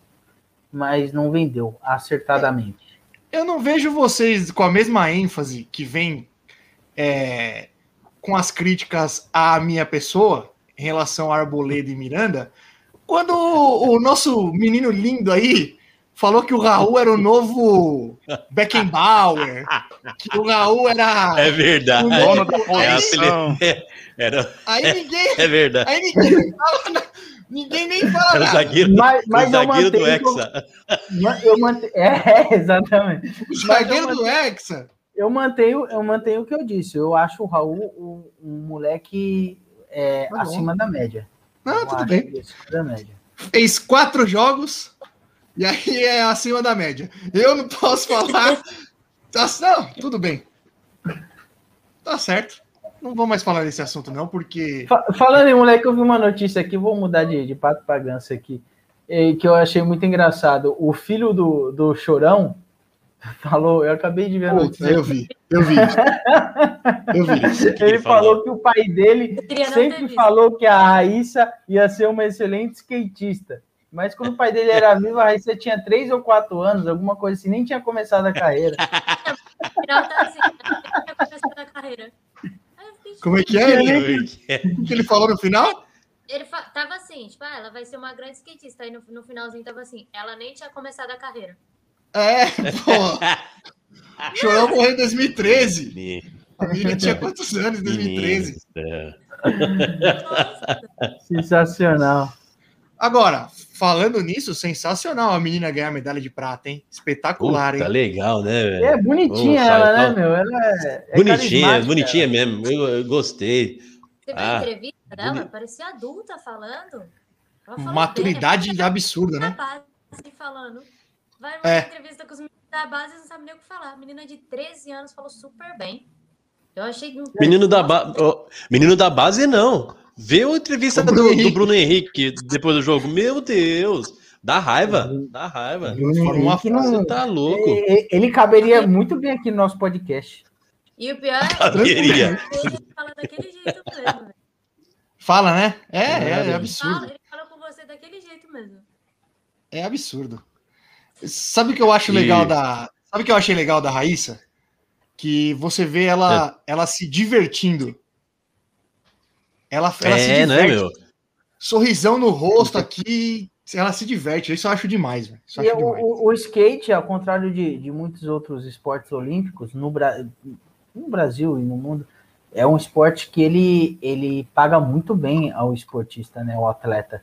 mas não vendeu acertadamente.
Eu não vejo vocês com a mesma ênfase que vem é, com as críticas à minha pessoa em relação a Arboleda e Miranda, quando o, o nosso menino lindo aí falou que o Raul era o novo Beckenbauer, que o Raul era.
É verdade.
o
Dono da
É,
posição.
sele- Era,
Aí ninguém,
é verdade.
aí ninguém, fala na- ninguém nem fala
Era o
nada.
zagueiro,
Mas,
o
mas
zagueiro do
mantenho.
Hexa.
Eu mantenho é, exatamente.
O zagueiro do Hexa.
Eu mantenho, eu mantenho o que eu disse. Eu acho o Raul um, um moleque é,
Tá
acima da média.
Não,
Eu
tudo bem.
Acima da média.
Fez quatro jogos e aí é acima da média. Eu não posso falar. Tá, não, tudo bem. Tá certo. Não vou mais falar desse assunto, não, porque.
Fa- Falando em moleque, eu vi uma notícia aqui, vou mudar de, de pato pra ganso aqui, que eu achei muito engraçado. O filho do, do Chorão falou, eu acabei de ver a notícia.
eu vi, eu vi. isso. Eu vi.
Ele
ele
falou
falou?
que o pai dele sempre falou que a Raíssa ia ser uma excelente skatista. Mas quando o pai dele era vivo, a Raíssa tinha três ou quatro anos, alguma coisa assim, nem tinha começado a carreira.
No final tá assim, né? Já começou a carreira.
Como é que é? Ele, o que ele falou no final?
Ele fa- tava assim, tipo, ah, ela vai ser uma grande skatista. Aí no, no finalzinho tava assim, ela nem tinha começado a carreira.
É, pô. Chorão morreu em 2013. A menina tinha quantos anos em 2013?
Menino,
Nossa,
Sensacional.
Agora, falando nisso, sensacional a menina ganhar a medalha de prata, hein? Espetacular,
Puta,
hein?
legal, né, velho?
É bonitinha ela, né, meu? Ela é, é
bonitinha, bonitinha mesmo. Eu, eu gostei.
Você viu
Ah,
a entrevista dela?
boni-
Parecia adulta falando. Ela
Maturidade
bem,
absurda,
da
né?
base falando. Vai
É.
uma entrevista com os meninos da base e não sabe nem o que falar. A menina de 13 anos falou super bem. Eu achei.
Menino da, ba... ó, menino da base, não. Vê a entrevista
O
do,
Bruno
do
Henrique.
Bruno Henrique depois do jogo. Meu Deus. Dá raiva. Dá raiva.
Bruno
uma
Henrique não-
Você tá louco.
Ele, ele caberia muito bem aqui no nosso podcast.
E o pior é que
Caberia.
ele fala daquele jeito mesmo. velho.
Fala, né? É, é, é
Ele fala,
absurdo.
ele fala com você daquele jeito mesmo.
É absurdo. Sabe o que eu acho
E-
legal da. Sabe o que eu achei legal da Raíssa? Que você vê ela, ela se divertindo. Ela, ela se
É, né,
diverte.
meu?
Sorrisão no rosto aqui. Ela se diverte. Isso eu acho demais. Isso acho
o,
demais.
o- o skate, ao contrário de, de muitos outros esportes olímpicos, no, Bra- no Brasil e no mundo, é um esporte que ele, ele paga muito bem ao esportista, né, ao atleta.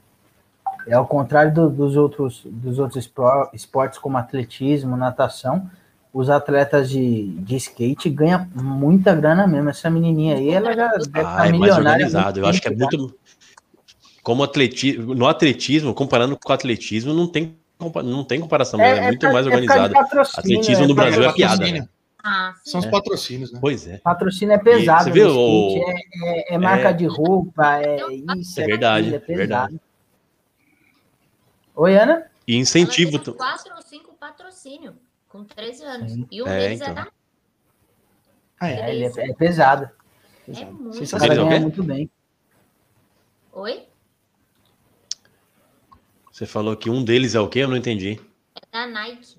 É ao contrário do- dos outros, dos outros esportes como atletismo, natação, os atletas de, de skate ganham muita grana mesmo. Essa menininha aí, ela já deve estar
Ah, é mais organizado.
muito
Eu acho que é muito. Como atletismo, no atletismo, comparando com o atletismo, não tem, compa- não tem comparação, mas é, muito
por-
mais
é
organizado. Atletismo
é
no Brasil é piada, né?
Ah.
São os patrocínios, né?
Pois é.
Patrocínio é pesado,
você vê
no
o-
skate, é, é- é marca
É.
de roupa, é isso,
É verdade,
é
é verdade.
pesado. Oi, Ana?
E incentivo.
Quatro ou cinco patrocínio com 13 anos.
Sim.
E um
É,
deles
então.
é da.
Ah, é.
É, ele é, é pesado.
É muito.
O cara
Sensacional.
Eles é o
ganha
quê?
muito bem.
Oi?
Você falou que um deles é o quê? Eu não entendi.
É da Nike.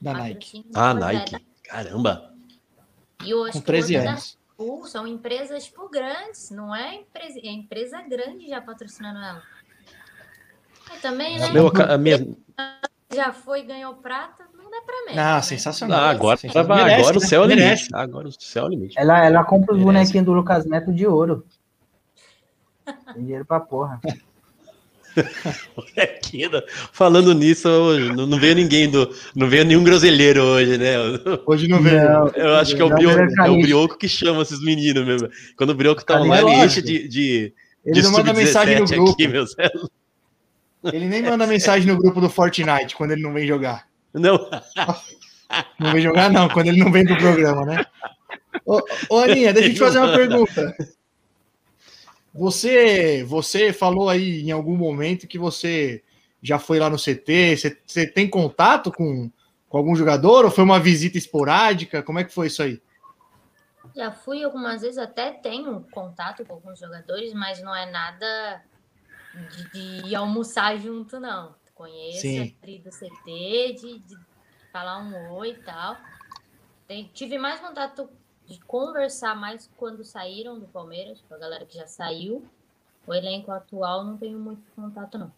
Da Nike.
Ah, Nike. Caramba.
E hoje
Com 13 anos.
são empresas tipo, grandes, não é empresa, é empresa grande já patrocinando ela. E também, né?
Meu, a minha,
Já foi e ganhou prata, dá pra menos.
Ah,
né?
sensacional.
Ah, agora,
Sensacional.
agora
Merece,
o
né?
céu é o
Merece.
limite. Agora o céu é o limite.
Ela, ela compra os bonequinhos do Lucas Neto de ouro. Tem dinheiro pra porra.
Molequinha, Falando nisso, hoje, não, não veio ninguém do. Não veio nenhum groselheiro hoje, né?
Hoje não veio.
Não,
Eu acho que é o, Brioco, é o. Brioco que chama esses meninos mesmo. Quando o Brioco tá
Carniça,
online, enche de, de,
Ele
de
não manda mensagem no
sub-17
grupo.
aqui.
Ele nem manda mensagem no grupo do Fortnite quando ele não vem jogar.
Não,
Não vem jogar, não, quando ele não vem pro programa, né? Ô, ô, Aninha, deixa eu te fazer uma pergunta. Você, você falou aí em algum momento que você já foi lá no CT. Você, você tem contato com, com algum jogador ou foi uma visita esporádica? Como é que foi isso aí?
Já fui algumas vezes, até tenho contato com alguns jogadores, mas não é nada de, de almoçar junto, não. Conheço
Sim.
ali do CT, de, de falar um oi e tal. Tem- tive mais contato de conversar mais quando saíram do Palmeiras, com a galera que já saiu. O elenco atual não tenho muito contato, não.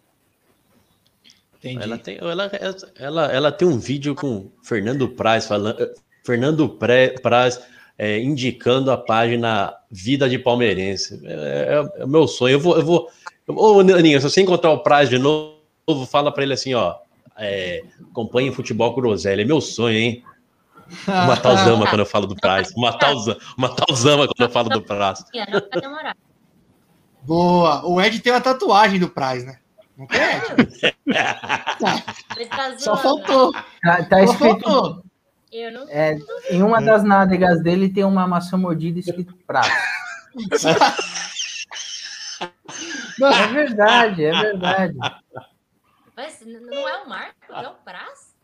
Entendi.
Ela tem, ela, ela, ela tem um vídeo com Fernando Praz falando. Fernando Pré- Praz é, indicando a página Vida de Palmeirense. É, é- é o meu sonho. Eu vou. Eu vou Ô, Aninha, se você encontrar o Praz de novo, fala pra ele assim, ó. É, acompanhe futebol groselha. É meu sonho, hein? Matar o Zama quando eu falo do Praz. Vou Matar o Zama, matar o Zama quando eu falo do Praz.
Não vai demorar.
Boa. O Ed tem uma tatuagem do Price, né? Não tem, Ed?
Tá
Só faltou.
Tá, tá
Só
escrito.
faltou.
Eu não
é, em uma das nádegas dele tem uma maçã mordida escrito prato.
Não,
É verdade, é verdade.
Mas não é o Marco, é o Praz?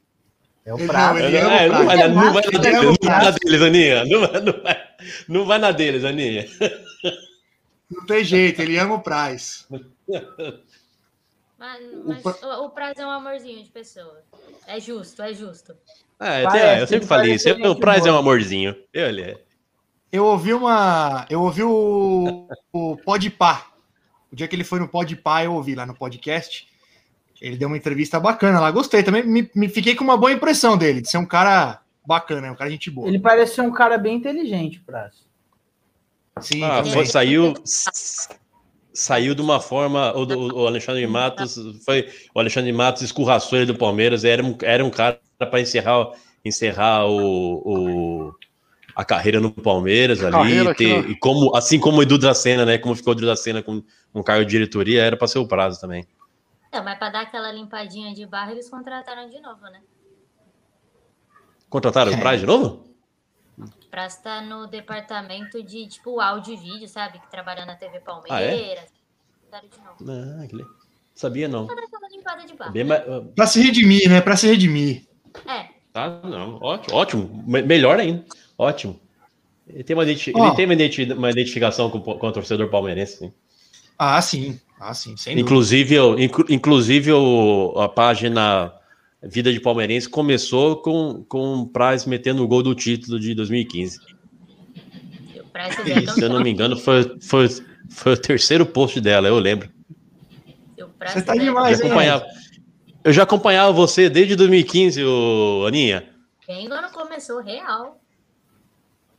É o
Ele
prato.
não, ele-
É,
o
não, vai,
Praz.
na- não vai na
Ele
deles, não vai na
Praz.
deles, Aninha. Não vai, não vai, não vai na deles, Aninha.
Não tem jeito, ele ama o Price.
Mas,
O
mas
Pra-
o, o Praz é um amorzinho de pessoa. É justo, é justo.
É,
Parece,
é, eu sempre
ele
falei isso. O Praz é um amorzinho. Olha.
Eu ouvi uma. Eu ouvi o, o Podpah. O dia que ele foi no Podpah, eu ouvi lá no podcast. Ele deu uma entrevista bacana lá. Gostei também. Me, me fiquei com uma boa impressão dele, de ser um cara bacana, um cara gente boa.
Ele parece ser um cara bem inteligente, Prazo.
Sim,
Ah, foi, saiu, saiu de uma forma. O, do- o Alexandre Matos foi. O Alexandre Matos escorraçou ele do Palmeiras. Era um, era um cara para encerrar, encerrar o, o- a carreira no Palmeiras ali.
Aqui,
ter- e como, assim como o Edu da Sena, né? Como ficou o Edu da Sena com um cargo de diretoria, era para ser o prazo também.
Não, mas para dar aquela limpadinha de barra, eles contrataram de novo, né?
Contrataram o Praz de novo?
Pra estar no departamento de, tipo, áudio e vídeo, sabe? Que trabalha na TV
Ah, é?
Palmeiras. Contrataram de novo.
Ah, que Sabia não.
Pra dar aquela limpada de barra.
Bem, mais-
Pra se redimir, né? Pra se redimir.
É,
Tá, não, ótimo, ótimo, me- melhor ainda, ótimo. Ele tem uma, identi-
Ó.
ele tem uma identificação com, com o torcedor palmeirense. sim.
Ah, sim. Ah, sim, sem dúvida.
Inclusive, o- inclu- inclusive o- a página Vida de Palmeirense começou com, com o Praz metendo o gol do título de 2015.
o Praz seria
Se eu não me engano, foi, foi, foi o terceiro post dela, eu lembro.
Você tá
Eu
demais,
já
hein?
acompanhava, eu já acompanhava você desde 2015, ô, Aninha.
Bem quando começou, real.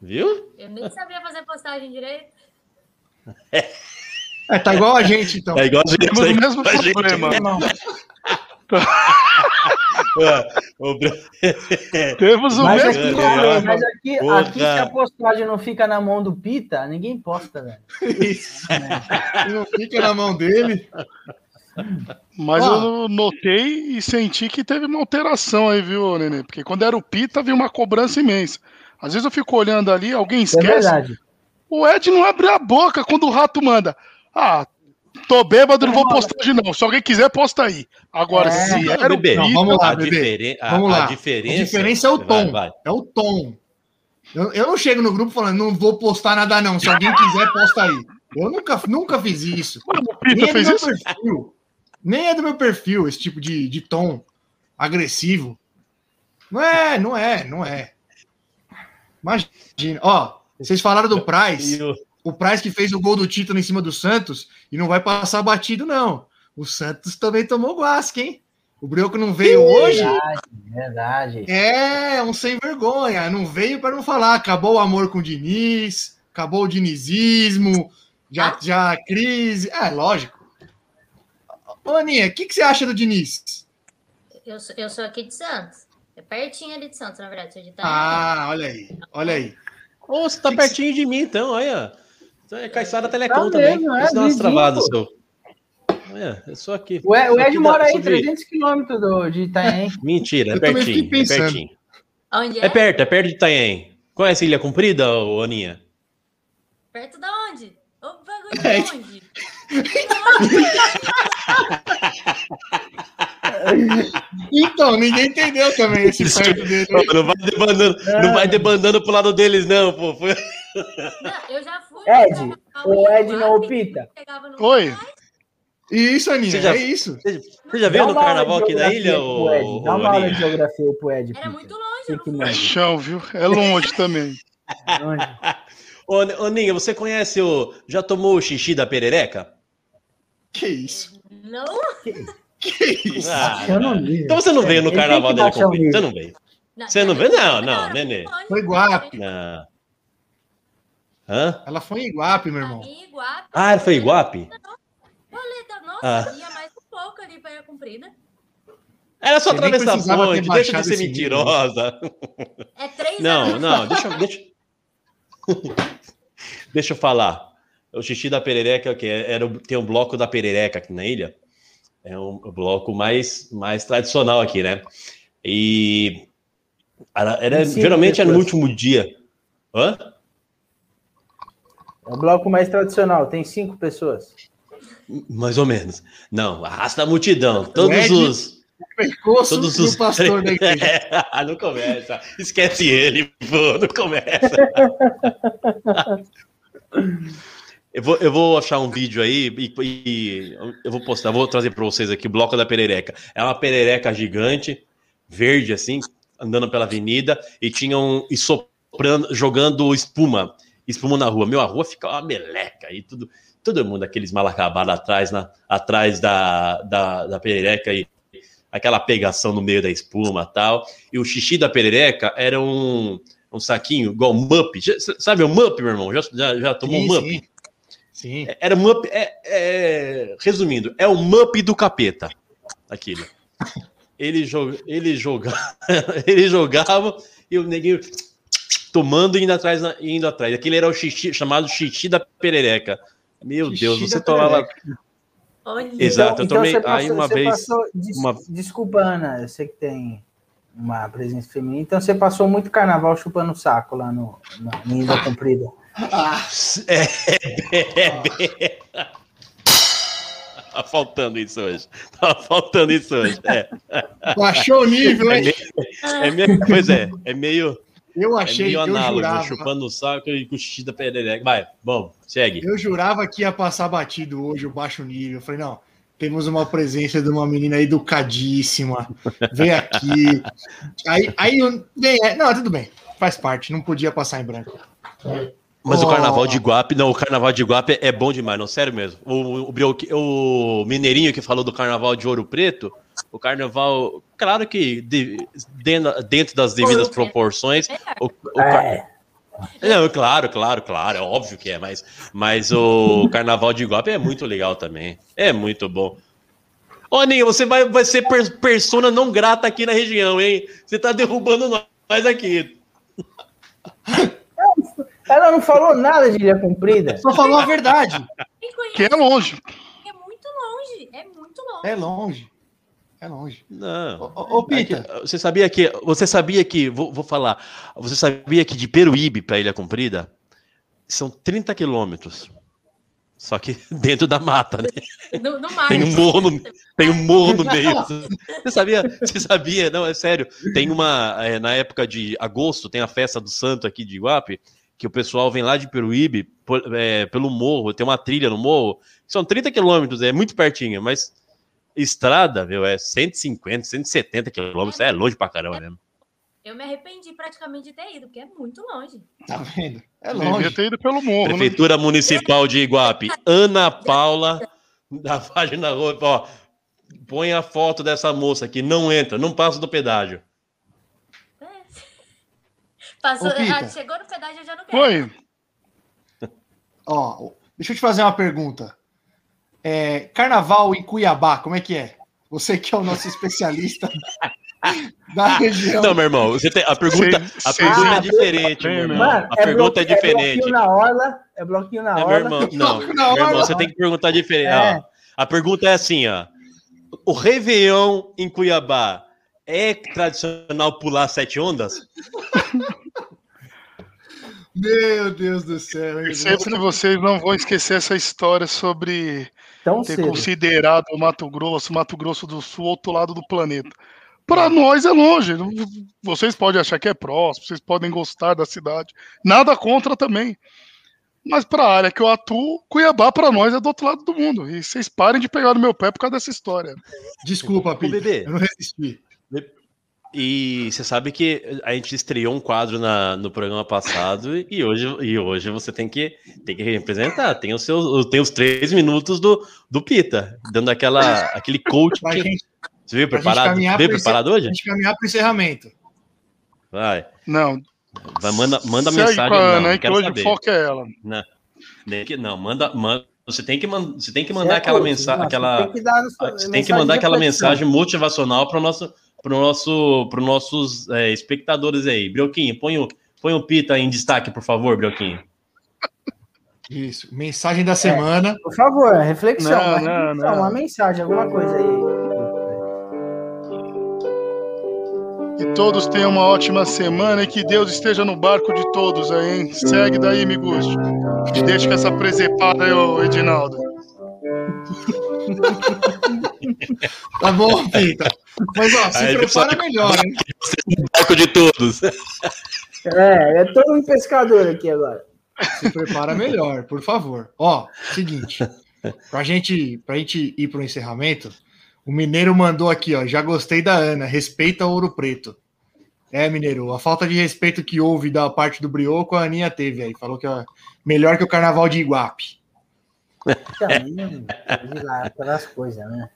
Viu?
Eu nem sabia fazer postagem direito.
É, tá igual a gente, então.
É igual a gente.
Temos
é
o
igual
mesmo
a gente.
problema.
É,
Temos o
Mas
mesmo
aqui,
problema.
mas aqui,
Porra.
aqui, se a postagem não fica na mão do Pita, ninguém posta, velho.
Isso. Não fica na mão dele.
Mas
Ó.
eu notei e senti que teve uma alteração aí, viu, Nenê? Porque quando era o Pita, havia uma cobrança imensa. Às vezes eu fico olhando ali, alguém
É
esquece.
verdade.
o Ed não abre a boca quando o rato manda. Ah, tô bêbado, não vou postar hoje não. Se alguém quiser, posta aí. Agora,
É.
se era o
Não, vamos lá,
a, diferen- a-
Vamos
a
lá.
diferença.
A diferença é o
Vai,
tom.
vai.
É o tom. Eu, eu não chego no grupo falando, não vou postar nada, não. Se alguém quiser, posta aí. Eu nunca, nunca fiz isso.
o
Nem
Pita
é do
fez
meu
isso?
perfil. Nem é do meu perfil esse tipo de, de tom agressivo. Não é, não é, não é. Imagina. Ó, vocês falaram do Price.
E o-
Price que fez o gol do título em cima do Santos e não vai passar batido, não. O Santos também tomou guasca, hein? O Brioco não veio hoje.
Verdade, verdade.
É, um sem vergonha. Não veio para não falar. Acabou o amor com o Diniz, acabou o dinizismo, já, já a crise. É, lógico. Ô, Aninha, o que, que você acha do Diniz?
Eu sou, eu sou aqui de Santos. É pertinho ali de Santos, na verdade. De.
Ah, olha aí, olha aí.
Ô, você tá pertinho de mim, então, olha. Então é Caixara Telecom
Tá
também.
mesmo, é, vizinho,
travadas, seu. Olha, eu sou aqui.
O Ed, o Ed mora aí,
sou de-
300 quilômetros do- de Itaém.
Mentira, é pertinho. É pertinho.
Onde é?
É perto, é perto de Itanhaém. Conhece Ilha Comprida, ô, Aninha?
Perto da onde? O bagulho
É.
de onde?
Então, ninguém entendeu também esse perto dele.
Não vai debandando, não vai debandando pro lado deles, não, pô. Foi-
Não, eu já fui.
Ed, o Ed não opita.
Oi.
Isso, Aninha,
Você já-
é isso.
Você já viu no carnaval aqui na
geografia
ilha, ô,
Ed, Dá uma aula de geografia pro Ed.
Era muito longe,
que
não
É chão, viu? É longe também.
Manja.
Ô, ô, Ninha, você conhece o. Já tomou o xixi da perereca?
Que isso?
Não,
Que isso?
Ah, então você não veio no carnaval
que
dele Comprida. Você não veio.
não.
Você não vê? Não, não, Nenê.
longe.
Foi Iguape.
Não. Hã?
Ela foi em Iguape, meu irmão.
Em Iguape.
Ah, foi Iguape?
Roleta, Nossa,
Ah.
ia mais um pouco ali pra ir comprida.
Era só
Você
atravessar a ponte, deixa de ser mentirosa.
É três
Não,
anos.
não, deixa, eu- deixa, deixa eu falar. O xixi da perereca, que era, o- tem um bloco da perereca aqui na ilha. É um bloco mais, mais tradicional aqui, né? E era, era- geralmente era no último dia. Hã?
É o bloco mais tradicional, tem cinco pessoas.
Mais ou menos. Não, arrasta a multidão. Todos
Ed-
os. Todos
e
os.
o pastor da igreja.
Ah, não começa. Esquece ele, pô, não começa. Eu vou, eu vou achar um vídeo aí e, e eu vou postar, vou trazer para vocês aqui o bloco da perereca. É uma perereca gigante, verde assim, andando pela avenida e tinham e soprando, jogando espuma, espuma na rua. Meu, a rua fica uma meleca e tudo, todo mundo aqueles mal acabados atrás, na, atrás da, da, da perereca e aquela pegação no meio da espuma tal. E o xixi da perereca era um, um saquinho igual Mup. Sabe o Mup, meu irmão? Já, já, já tomou
Sim,
Mup?
sim. Sim.
Era um Mup. É, é- resumindo, é o Mup do capeta. Aquilo. Ele, joga, ele, joga, ele jogava e o neguinho tomando e indo atrás, indo atrás. Aquele era o xixi, chamado xixi da perereca. Meu
Xixi
Deus, você tomava.
Olha.
Exato, eu tomei
Então,
aí uma vez.
passou- des-
uma-
Desculpa, Ana, eu sei que tem uma presença feminina. Então você passou muito carnaval chupando saco lá no, na em Ilha Comprida.
Ah,
É, é, é, Tá faltando isso hoje. Tá faltando isso hoje. É,
baixou o nível,
é
hein?
meio, é meio- pois é, é meio,
Eu
é
achei,
meio
eu
análogo,
jurava.
chupando o saco e com o xixi da perereca. Vai, bom, segue.
Eu jurava que ia passar batido hoje o baixo nível. Eu falei, não, temos uma presença de uma menina educadíssima. Vem aqui. Aí, aí vem, é, não, tudo bem. Faz parte, não podia passar em branco.
Mas o
Oh.
carnaval de Iguape, não, o carnaval de Iguape é bom demais, não, sério mesmo. O, o, Brioque- o Mineirinho que falou do carnaval de Ouro Preto, o carnaval, claro que de- dentro, dentro das devidas proporções, o, o car-
É,
Não, claro, claro, claro, é óbvio que é, mas, mas o Carnaval de Iguape é muito legal também. É muito bom. Ô, Aninha, você vai, vai ser per- persona não grata aqui na região, hein? Você tá derrubando nós aqui.
ela não falou nada de Ilha Comprida.
Só falou a verdade.
Que é longe.
É muito longe. É muito longe.
É longe. É longe.
Não.
Ô, ô, Pita,
Aqui, Você sabia que. Você sabia que. Vou, vou falar. Você sabia que de Peruíbe para Ilha Comprida são 30 quilômetros. Só que dentro da mata, né?
No, no mar.
Tem um morro no, tem um morro no meio. Você sabia? Você sabia? Não, é sério. Tem uma. é, na época de agosto, tem a festa do santo aqui de Iguape, que o pessoal vem lá de Peruíbe por- é, pelo morro, tem uma trilha no morro. São 30 quilômetros, é muito pertinho, mas estrada, viu? É 150, 170 quilômetros. É longe pra caramba mesmo.
Eu me arrependi praticamente de ter ido, porque é muito longe.
tá vendo? É
Devia
longe.
ter ido pelo morro, né?
Prefeitura Municipal de Iguape, Ana Paula, da página ó. Põe a foto dessa moça aqui, não entra, não passa do pedágio.
É. Passou,
Ô,
ah, chegou no pedágio, eu já não quero.
Foi.
Ó, deixa eu te fazer uma pergunta. É, carnaval em Cuiabá, como é que é? Você que é o nosso especialista da região.
Não, meu irmão, você tem, a pergunta,
Cês-
a
cês-
pergunta é
Ah,
diferente, meu irmão.
Mano,
A pergunta é diferente.
bloquinho na orla, é bloquinho na
É, meu
orla.
irmão, não,
Na
meu irmão,
hora.
você tem que perguntar diferente.
É.
ó. a pergunta é assim, ó. O Réveillon em Cuiabá é tradicional pular sete ondas?
Meu Deus do céu.
Percebo que vocês não vão esquecer essa história sobre
Tão
ter
cedo.
considerado o Mato Grosso, Mato Grosso do Sul, outro lado do planeta. Para nós é longe. Vocês podem achar que é próximo, vocês podem gostar da cidade. Nada contra também. Mas para a área que eu atuo, Cuiabá para nós é do outro lado do mundo. E vocês parem de pegar no meu pé por causa dessa história.
Desculpa,
bebê.
Eu não resisti.
E você sabe que a gente estreou um quadro na- no programa passado e hoje, e hoje você tem que, tem que representar. Tem os, seus, tem os três minutos do, do Pita, dando aquela, aquele coach.
Pra gente,
Você veio
pra gente
preparado? Veio preparado
pra
hoje?
gente caminhar para o encerramento.
Vai.
Não,
Vai manda, manda
segue
mensagem.
com a
Não,
Ana
não
aí, que hoje
saber.
o foco é ela.
Nem que- Não, manda, manda. Você tem que, você tem que mandar
é
aquela mensagem.
não,
Aquela,
Você tem que, dar
você tem que mandar aquela mensagem motivacional para nosso, pro nosso, pro nossos é, espectadores aí. Brioquinho, põe o, põe o Pita em destaque, por favor, Brioquinho.
Isso. Mensagem da semana.
Por favor, reflexão.
Não,
uma,
não,
reflexão,
não.
uma mensagem, alguma coisa aí.
Que todos tenham uma ótima semana e que Deus esteja no barco de todos aí, hein? Segue daí, Miguste. E deixa com essa presepada aí, ô Edinaldo.
Tá bom, Pita. Mas, ó, se
Aí,
prepara melhor, hein?
Barco de todos.
É, eu tô um pescador aqui agora.
Se prepara melhor, por favor. Ó, seguinte. Pra gente, pra gente ir pro encerramento, o Mineiro mandou aqui, ó. Já gostei da Ana, respeita o Ouro Preto. É, Mineiro, a falta de respeito que houve da parte do Brioco, a Aninha teve aí. Falou que é melhor que o carnaval de Iguape.
Também, lá, aquelas coisas, né?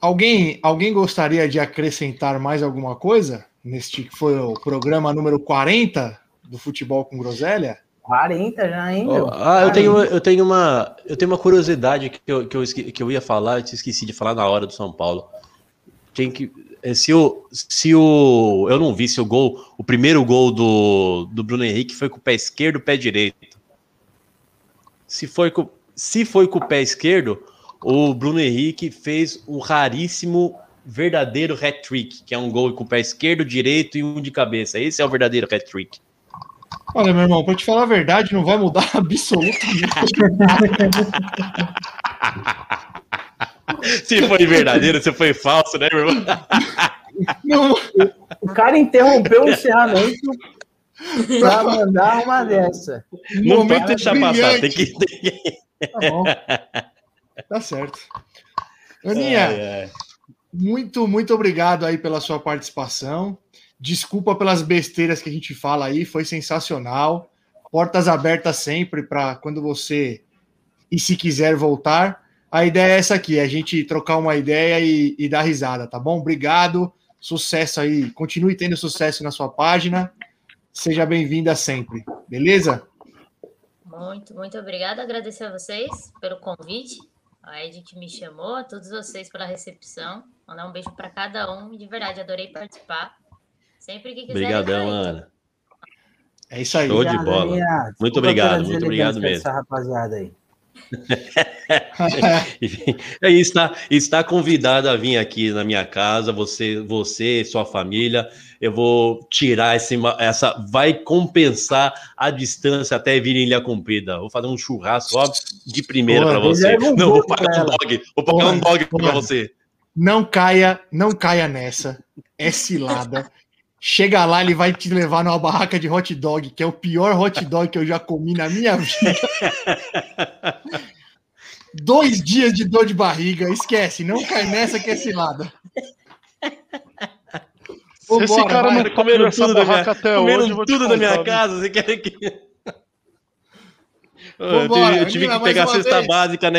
Alguém, alguém gostaria de acrescentar mais alguma coisa? Neste que foi o programa número 40 do Futebol com Groselha?
40 já, hein, meu?
Ah, eu tenho, eu tenho uma, eu tenho uma curiosidade que eu, que eu, que eu ia falar, eu te esqueci de falar na hora do São Paulo. Tem que, eh, se o, se o, eu não vi se o gol, o primeiro gol do, do Bruno Henrique foi com o pé esquerdo, pé direito. Se foi com, se foi com o pé esquerdo, o Bruno Henrique fez um raríssimo verdadeiro hat-trick, que é um gol com o pé esquerdo, direito e um de cabeça. Esse é o verdadeiro hat-trick.
Olha, meu irmão, pra te falar a verdade, não vai mudar absolutamente.
Se foi verdadeiro, se foi falso, né, meu irmão?
Não,
O cara interrompeu o encerramento pra mandar uma dessa.
Não
momento
pode deixar passar,
brilhante.
tem que. tem que-
Tá bom. Tá certo. Aninha,
Ai, ai.
muito, muito obrigado aí pela sua participação. Desculpa pelas besteiras que a gente fala aí, foi sensacional. Portas abertas sempre para quando você e se quiser voltar. A ideia é essa aqui, a gente trocar uma ideia e, e dar risada, tá bom? Obrigado, sucesso aí, continue tendo sucesso na sua página. Seja bem-vinda sempre, beleza?
Muito, muito obrigada. Agradecer a vocês pelo convite. A Ed que me chamou, a todos vocês pela recepção. Mandar um beijo para cada um. De verdade, adorei participar. Sempre que quiser.
Obrigadão,
aí.
Ana.
É isso aí.
Show de bola.
Aninha.
Muito obrigado, muito obrigado mesmo.
dessa rapaziada aí.
E está, está convidado a vir aqui na minha casa, você, você, sua família. Eu vou tirar esse, essa. Vai compensar a distância até vir em Ilha Comprida. Vou fazer um churrasco ó, de primeira para você.
um
Não, vou pagar um dog. Vou pagar um dog para você.
Não caia, não caia nessa. É cilada. Chega lá, ele vai te levar numa barraca de hot dog, que é o pior hot dog que eu já comi na minha vida. Dois dias de dor de barriga, esquece, não cai nessa que é cilada.
Se esse
Vambora,
cara
vai.
não
Comeram
comer essa
tudo da minha,
até
comeram
hoje, eu
tudo da minha casa. Você quer que. Eu
Vambora,
tive, eu tive que pegar a cesta
vez.
básica na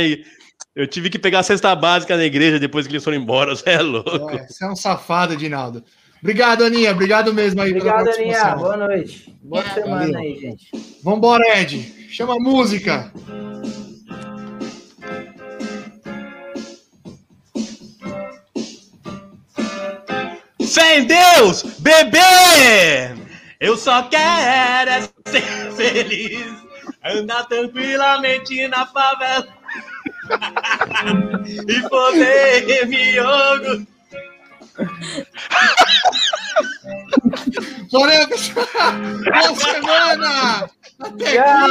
Eu tive que pegar a cesta básica na igreja depois que eles foram embora. Você é louco.
É, você é um safado, Edinaldo. Obrigado, Aninha. Obrigado mesmo aí
Obrigado,
pela
Aninha. Boa noite. Boa semana
Valeu.
aí, gente.
Vambora, Ed. Chama a música.
Sem Deus, bebê! Eu só quero é ser feliz, andar tranquilamente na favela e poder me orgulhar.
Valeu, pessoal. Boa semana. Até
Tchau.